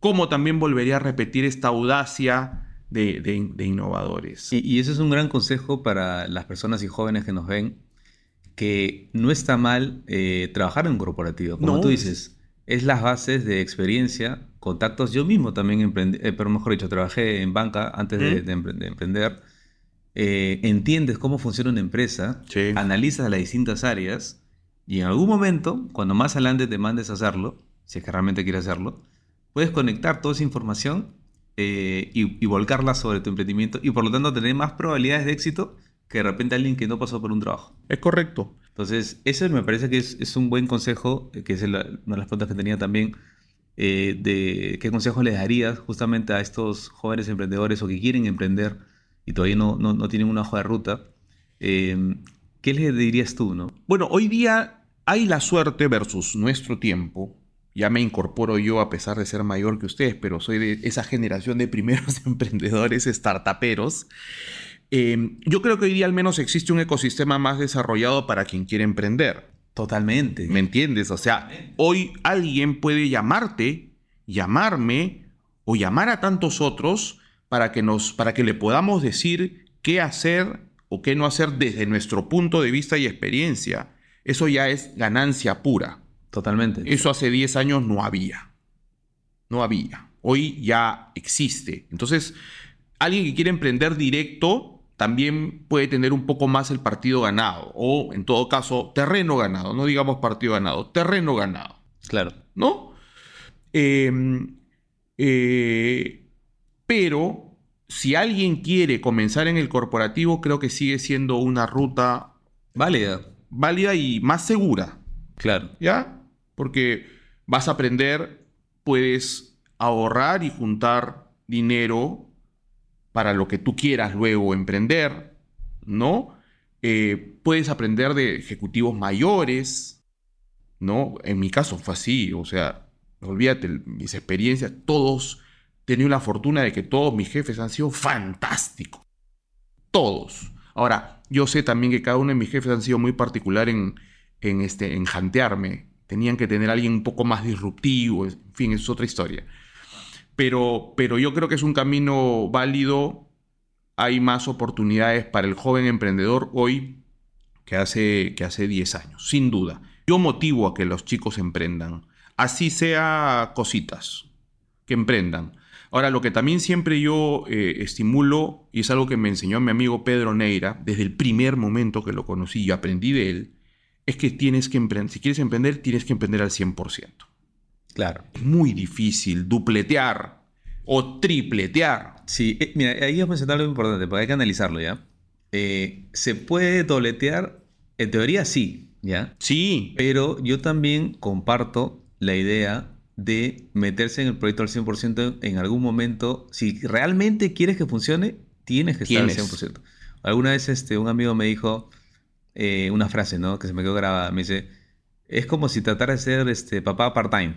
A: Como también volvería a repetir esta audacia de, de- de innovadores.
B: Y, y ese es un gran consejo para las personas y jóvenes que nos ven, que no está mal eh, trabajar en un corporativo. Como
A: No.
B: tú dices, es las bases de experiencia, contactos. Yo mismo también emprendí, eh, pero mejor dicho, trabajé en banca antes de, de empre- de emprender. Eh, entiendes cómo funciona una empresa,
A: Sí.
B: analizas las distintas áreas Y en algún momento, cuando más adelante te mandes a hacerlo, si es que realmente quieres hacerlo, puedes conectar toda esa información eh, y, y, volcarla sobre tu emprendimiento y por lo tanto tener más probabilidades de éxito que de repente alguien que no pasó por un trabajo.
A: Es correcto.
B: Entonces, eso me parece que es, es un buen consejo, eh, que es una de las preguntas que tenía también, eh, de qué consejo les darías justamente a estos jóvenes emprendedores o que quieren emprender y todavía no, no, no tienen una hoja de ruta. Eh, ¿Qué les dirías tú, no?
A: Bueno, hoy día hay la suerte versus nuestro tiempo. Ya me incorporo yo a pesar de ser mayor que ustedes, pero soy de esa generación de primeros emprendedores startuperos. Eh, yo creo que hoy día al menos existe un ecosistema más desarrollado para quien quiere emprender.
B: Totalmente.
A: ¿Me entiendes? O sea, hoy alguien puede llamarte, llamarme o llamar a tantos otros para que, nos, para que le podamos decir qué hacer o qué no hacer desde nuestro punto de vista y experiencia. Eso ya es ganancia pura.
B: Totalmente.
A: Eso hace 10 años no había. No había. Hoy ya existe. Entonces, alguien que quiere emprender directo también puede tener un poco más el partido ganado, o en todo caso, terreno ganado, no digamos partido ganado, terreno ganado.
B: Claro.
A: ¿No? Em, eh, pero si alguien quiere comenzar en el corporativo, creo que sigue siendo una ruta
B: válida.
A: Válida y más segura.
B: Claro.
A: ¿Ya? Porque vas a aprender, puedes ahorrar y juntar dinero para lo que tú quieras luego emprender, ¿no? Eh, puedes aprender de ejecutivos mayores, ¿no? En mi caso fue así, o sea, olvídate, mis experiencias, todos, tenido la fortuna de que todos mis jefes han sido fantásticos. Todos. Ahora, yo sé también que cada uno de mis jefes han sido muy particular en, en, este, en jantearme. Tenían que tener alguien un poco más disruptivo, en fin, es otra historia pero, pero yo creo que es un camino válido. Hay más oportunidades para el joven emprendedor hoy que hace, que hace 10 años, sin duda. Yo motivo a que los chicos emprendan, así sea cositas, que emprendan. Ahora, lo que también siempre yo eh, estimulo, y es algo que me enseñó mi amigo Pedro Neira, desde el primer momento que lo conocí y aprendí de él, es que tienes que emprender, si quieres emprender, tienes que emprender al 100%.
B: Claro.
A: Es muy difícil dupletear o tripletear.
B: Sí, eh, mira, ahí has mencionado algo importante, porque hay que analizarlo ya. Eh, ¿Se puede dobletear? En teoría sí, ¿ya?
A: Sí.
B: Pero yo también comparto la idea de meterse en el proyecto al 100% en algún momento. Si realmente quieres que funcione, tienes que estar al 100%. Alguna vez este, un amigo me dijo eh, una frase, ¿no? Que se me quedó grabada. Me dice, es como si tratara de ser este, papá part-time.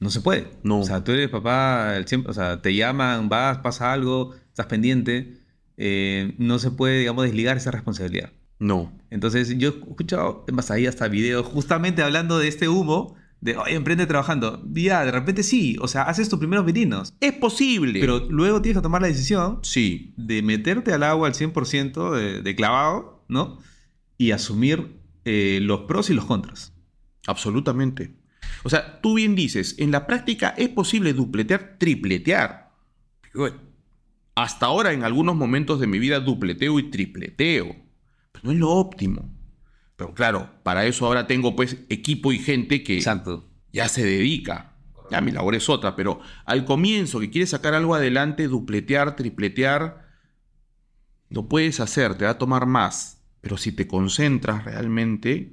B: No se puede.
A: No.
B: O sea, tú eres papá, o sea, te llaman, vas, pasa algo, estás pendiente. Eh, no se puede, digamos, desligar esa responsabilidad.
A: No.
B: Entonces, yo he escuchado más ahí hasta videos justamente hablando de este humo, de, oye, emprende trabajando. Ya, de repente sí, o sea, haces tus primeros vininos.
A: Es posible.
B: Pero luego tienes que tomar la decisión
A: sí.
B: de meterte al agua al 100% de, de clavado, ¿no? Y asumir eh, los pros y los contras.
A: Absolutamente. O sea, tú bien dices, en la práctica es posible dupletear, tripletear. Hasta ahora, en algunos momentos de mi vida, dupleteo y tripleteo. Pero no es lo óptimo. Pero claro, para eso ahora tengo pues equipo y gente que ya se dedica. Ya mi labor es otra, pero al comienzo que quieres sacar algo adelante, dupletear, tripletear, lo puedes hacer, te va a tomar más. Pero si te concentras realmente,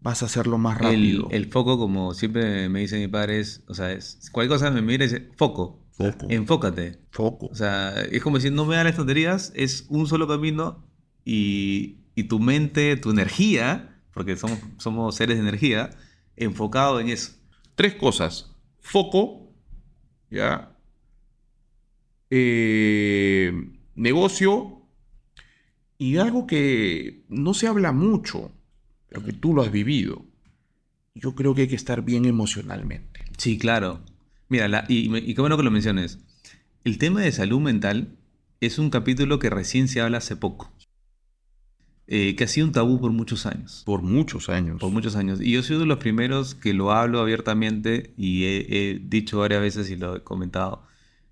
A: vas a hacerlo más rápido.
B: El, foco, como siempre me dice mi padre, es, o sea, es, cualquier cosa me mira y dice, foco. Foco. enfócate.
A: Foco.
B: O sea, es como decir, no me dan las tonterías, es un solo camino y, y tu mente, tu energía, porque somos, somos seres de energía, enfocado en eso.
A: Tres cosas. Foco, ya. Eh, negocio y algo que no se habla mucho pero que tú lo has vivido, yo creo que hay que estar bien emocionalmente.
B: Sí, claro. Mira, y, y, qué bueno que lo menciones. El tema de salud mental es un capítulo que recién se habla hace poco. Eh, que ha sido un tabú por muchos años.
A: Por muchos años.
B: Por muchos años. Y yo soy uno de los primeros que lo hablo abiertamente y he, dicho varias veces y lo he comentado,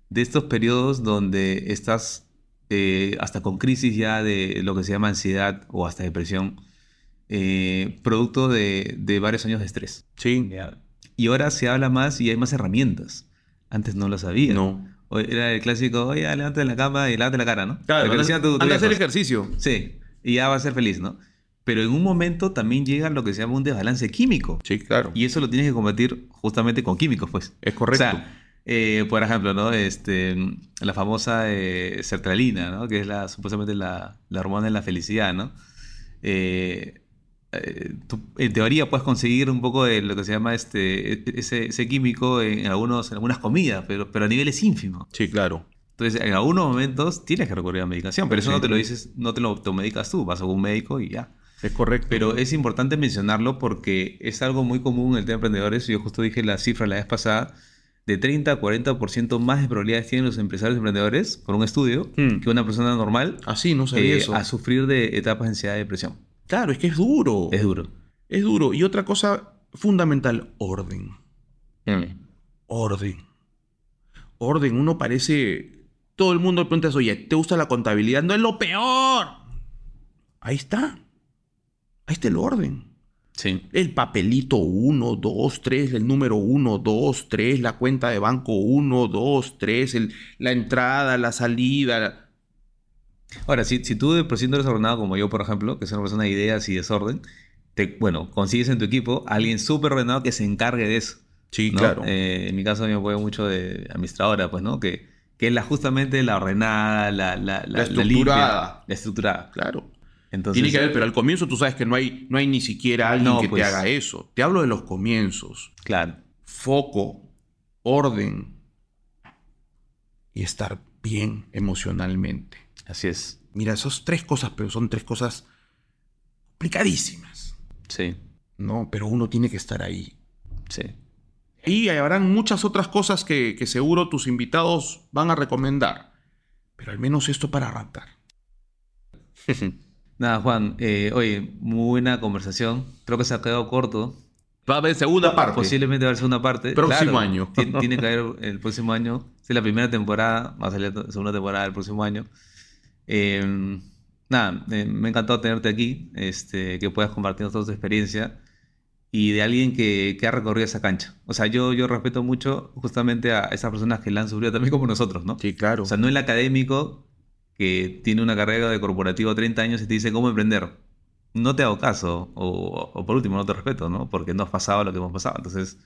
B: de estos periodos donde estás eh, hasta con crisis ya de lo que se llama ansiedad o hasta depresión eh, producto de, de varios años de estrés.
A: Sí.
B: Y ahora se habla más y hay más herramientas. Antes no lo sabía.
A: No.
B: O- Era el clásico, oye, levántate la cama y levántate la cara, ¿no? Que
A: anda,
B: tu- tu
A: anda a hacer ejercicio.
B: Sí, y ya va a ser feliz, ¿no? Pero en un momento también llega lo que se llama un desbalance químico.
A: Sí, claro.
B: Y eso lo tienes que combatir justamente con químicos, pues.
A: Es correcto.
B: O sea, eh, por ejemplo, ¿no? Este, la famosa eh, sertralina, ¿no? Que es la, supuestamente la, la hormona de la felicidad, ¿no? Eh, eh, tú, en teoría puedes conseguir un poco de lo que se llama este, ese, ese químico en, algunos, en algunas comidas, pero, pero a niveles ínfimos.
A: sí, claro.
B: Entonces, en algunos momentos tienes que recurrir a medicación, pero eso
A: Sí.
B: no te lo dices, no te lo automedicas tú, vas a un médico y ya.
A: Es correcto.
B: Pero es importante mencionarlo porque es algo muy común en el tema de emprendedores. Yo justo dije la cifra la vez pasada. De 30 a 40% más de probabilidades tienen los empresarios emprendedores, por un estudio,
A: Mm.
B: que una persona normal
A: Así, no sabía
B: eh,
A: eso.
B: a sufrir de etapas de ansiedad y depresión.
A: Claro, es que es duro.
B: Es duro.
A: Es duro. Y otra cosa fundamental, orden. Orden. Orden. Uno parece... Todo el mundo le pregunta, oye, ¿te gusta la contabilidad? No es lo peor. Ahí está. Ahí está el orden.
B: Sí.
A: El papelito 1, 2, 3, el número 1, 2, 3, la cuenta de banco 1, 2, 3, el- la entrada, la salida.
B: Ahora, si, si tú de por sí no eres ordenado como yo, por ejemplo, que soy una persona de ideas y desorden, te, bueno, consigues en tu equipo a alguien súper ordenado que se encargue de eso.
A: Sí,
B: ¿no?
A: claro.
B: Eh, en mi caso me apoyo mucho de administradora, pues, ¿no? Que, que es la, justamente la ordenada, la, la,
A: La
B: limpia,
A: estructurada.
B: la estructurada.
A: claro.
B: Entonces,
A: Tiene que haber, pero al comienzo tú sabes que no hay, no hay ni siquiera alguien
B: No,
A: que
B: pues.
A: te haga eso. Te hablo de los comienzos.
B: Claro,
A: Foco, orden y estar bien emocionalmente.
B: así es.
A: Mira, esos tres cosas, pero son tres cosas complicadísimas.
B: Sí,
A: No, pero uno tiene que estar ahí.
B: sí.
A: Y habrán muchas otras cosas que, que seguro tus invitados van a recomendar. Pero al menos esto para arrancar.
B: Nada, Juan, eh, oye, muy buena conversación. Creo que se ha quedado corto.
A: Va a haber segunda parte.
B: Posiblemente va a haber segunda parte.
A: Próximo
B: Claro,
A: año.
B: ti- Tiene que haber el próximo año. Si es la primera temporada, va a salir la segunda temporada el próximo año. Eh, nada, eh, me ha encantado tenerte aquí, este, que puedas compartir toda tu experiencia y de alguien que, que ha recorrido esa cancha. O sea, yo, yo respeto mucho justamente a esas personas que la han sufrido también como nosotros, ¿no?
A: Sí, claro.
B: O sea, no el académico que tiene una carrera de corporativo 30 años y te dice cómo emprender. No te hago caso, o, o por último, no te respeto, ¿no? Porque no has pasado lo que hemos pasado. Entonces,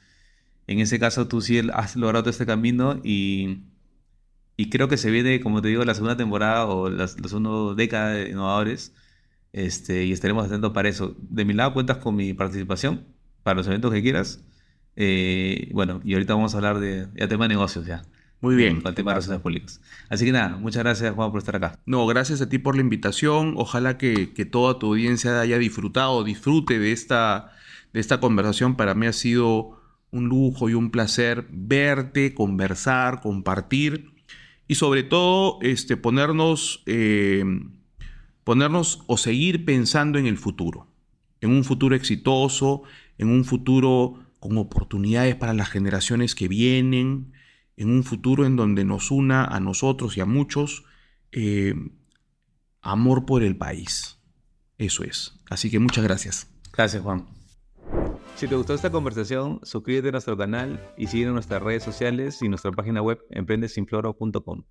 B: en ese caso, tú sí has logrado todo este camino y, y creo que se viene, como te digo, la segunda temporada o la segunda década de innovadores. Este, y estaremos atentos para eso. De mi lado, cuentas con mi participación para los eventos que quieras. Eh, bueno, y ahorita vamos a hablar de ya tema de negocios ya.
A: Muy bien.
B: Con el tema de relaciones públicas. Así que nada, muchas gracias Juan por estar acá.
A: No, gracias a ti por la invitación. Ojalá que, que toda tu audiencia haya disfrutado, disfrute de esta, de esta conversación. Para mí ha sido un lujo y un placer verte, conversar, compartir y sobre todo este, ponernos, eh, ponernos o seguir pensando en el futuro, en un futuro exitoso, en un futuro con oportunidades para las generaciones que vienen, en un futuro en donde nos una a nosotros y a muchos eh, amor por el país. Eso es. Así que muchas gracias.
B: Gracias Juan. Si te gustó esta conversación, suscríbete a nuestro canal y síguenos en nuestras redes sociales y nuestra página web emprendesinfloro.com.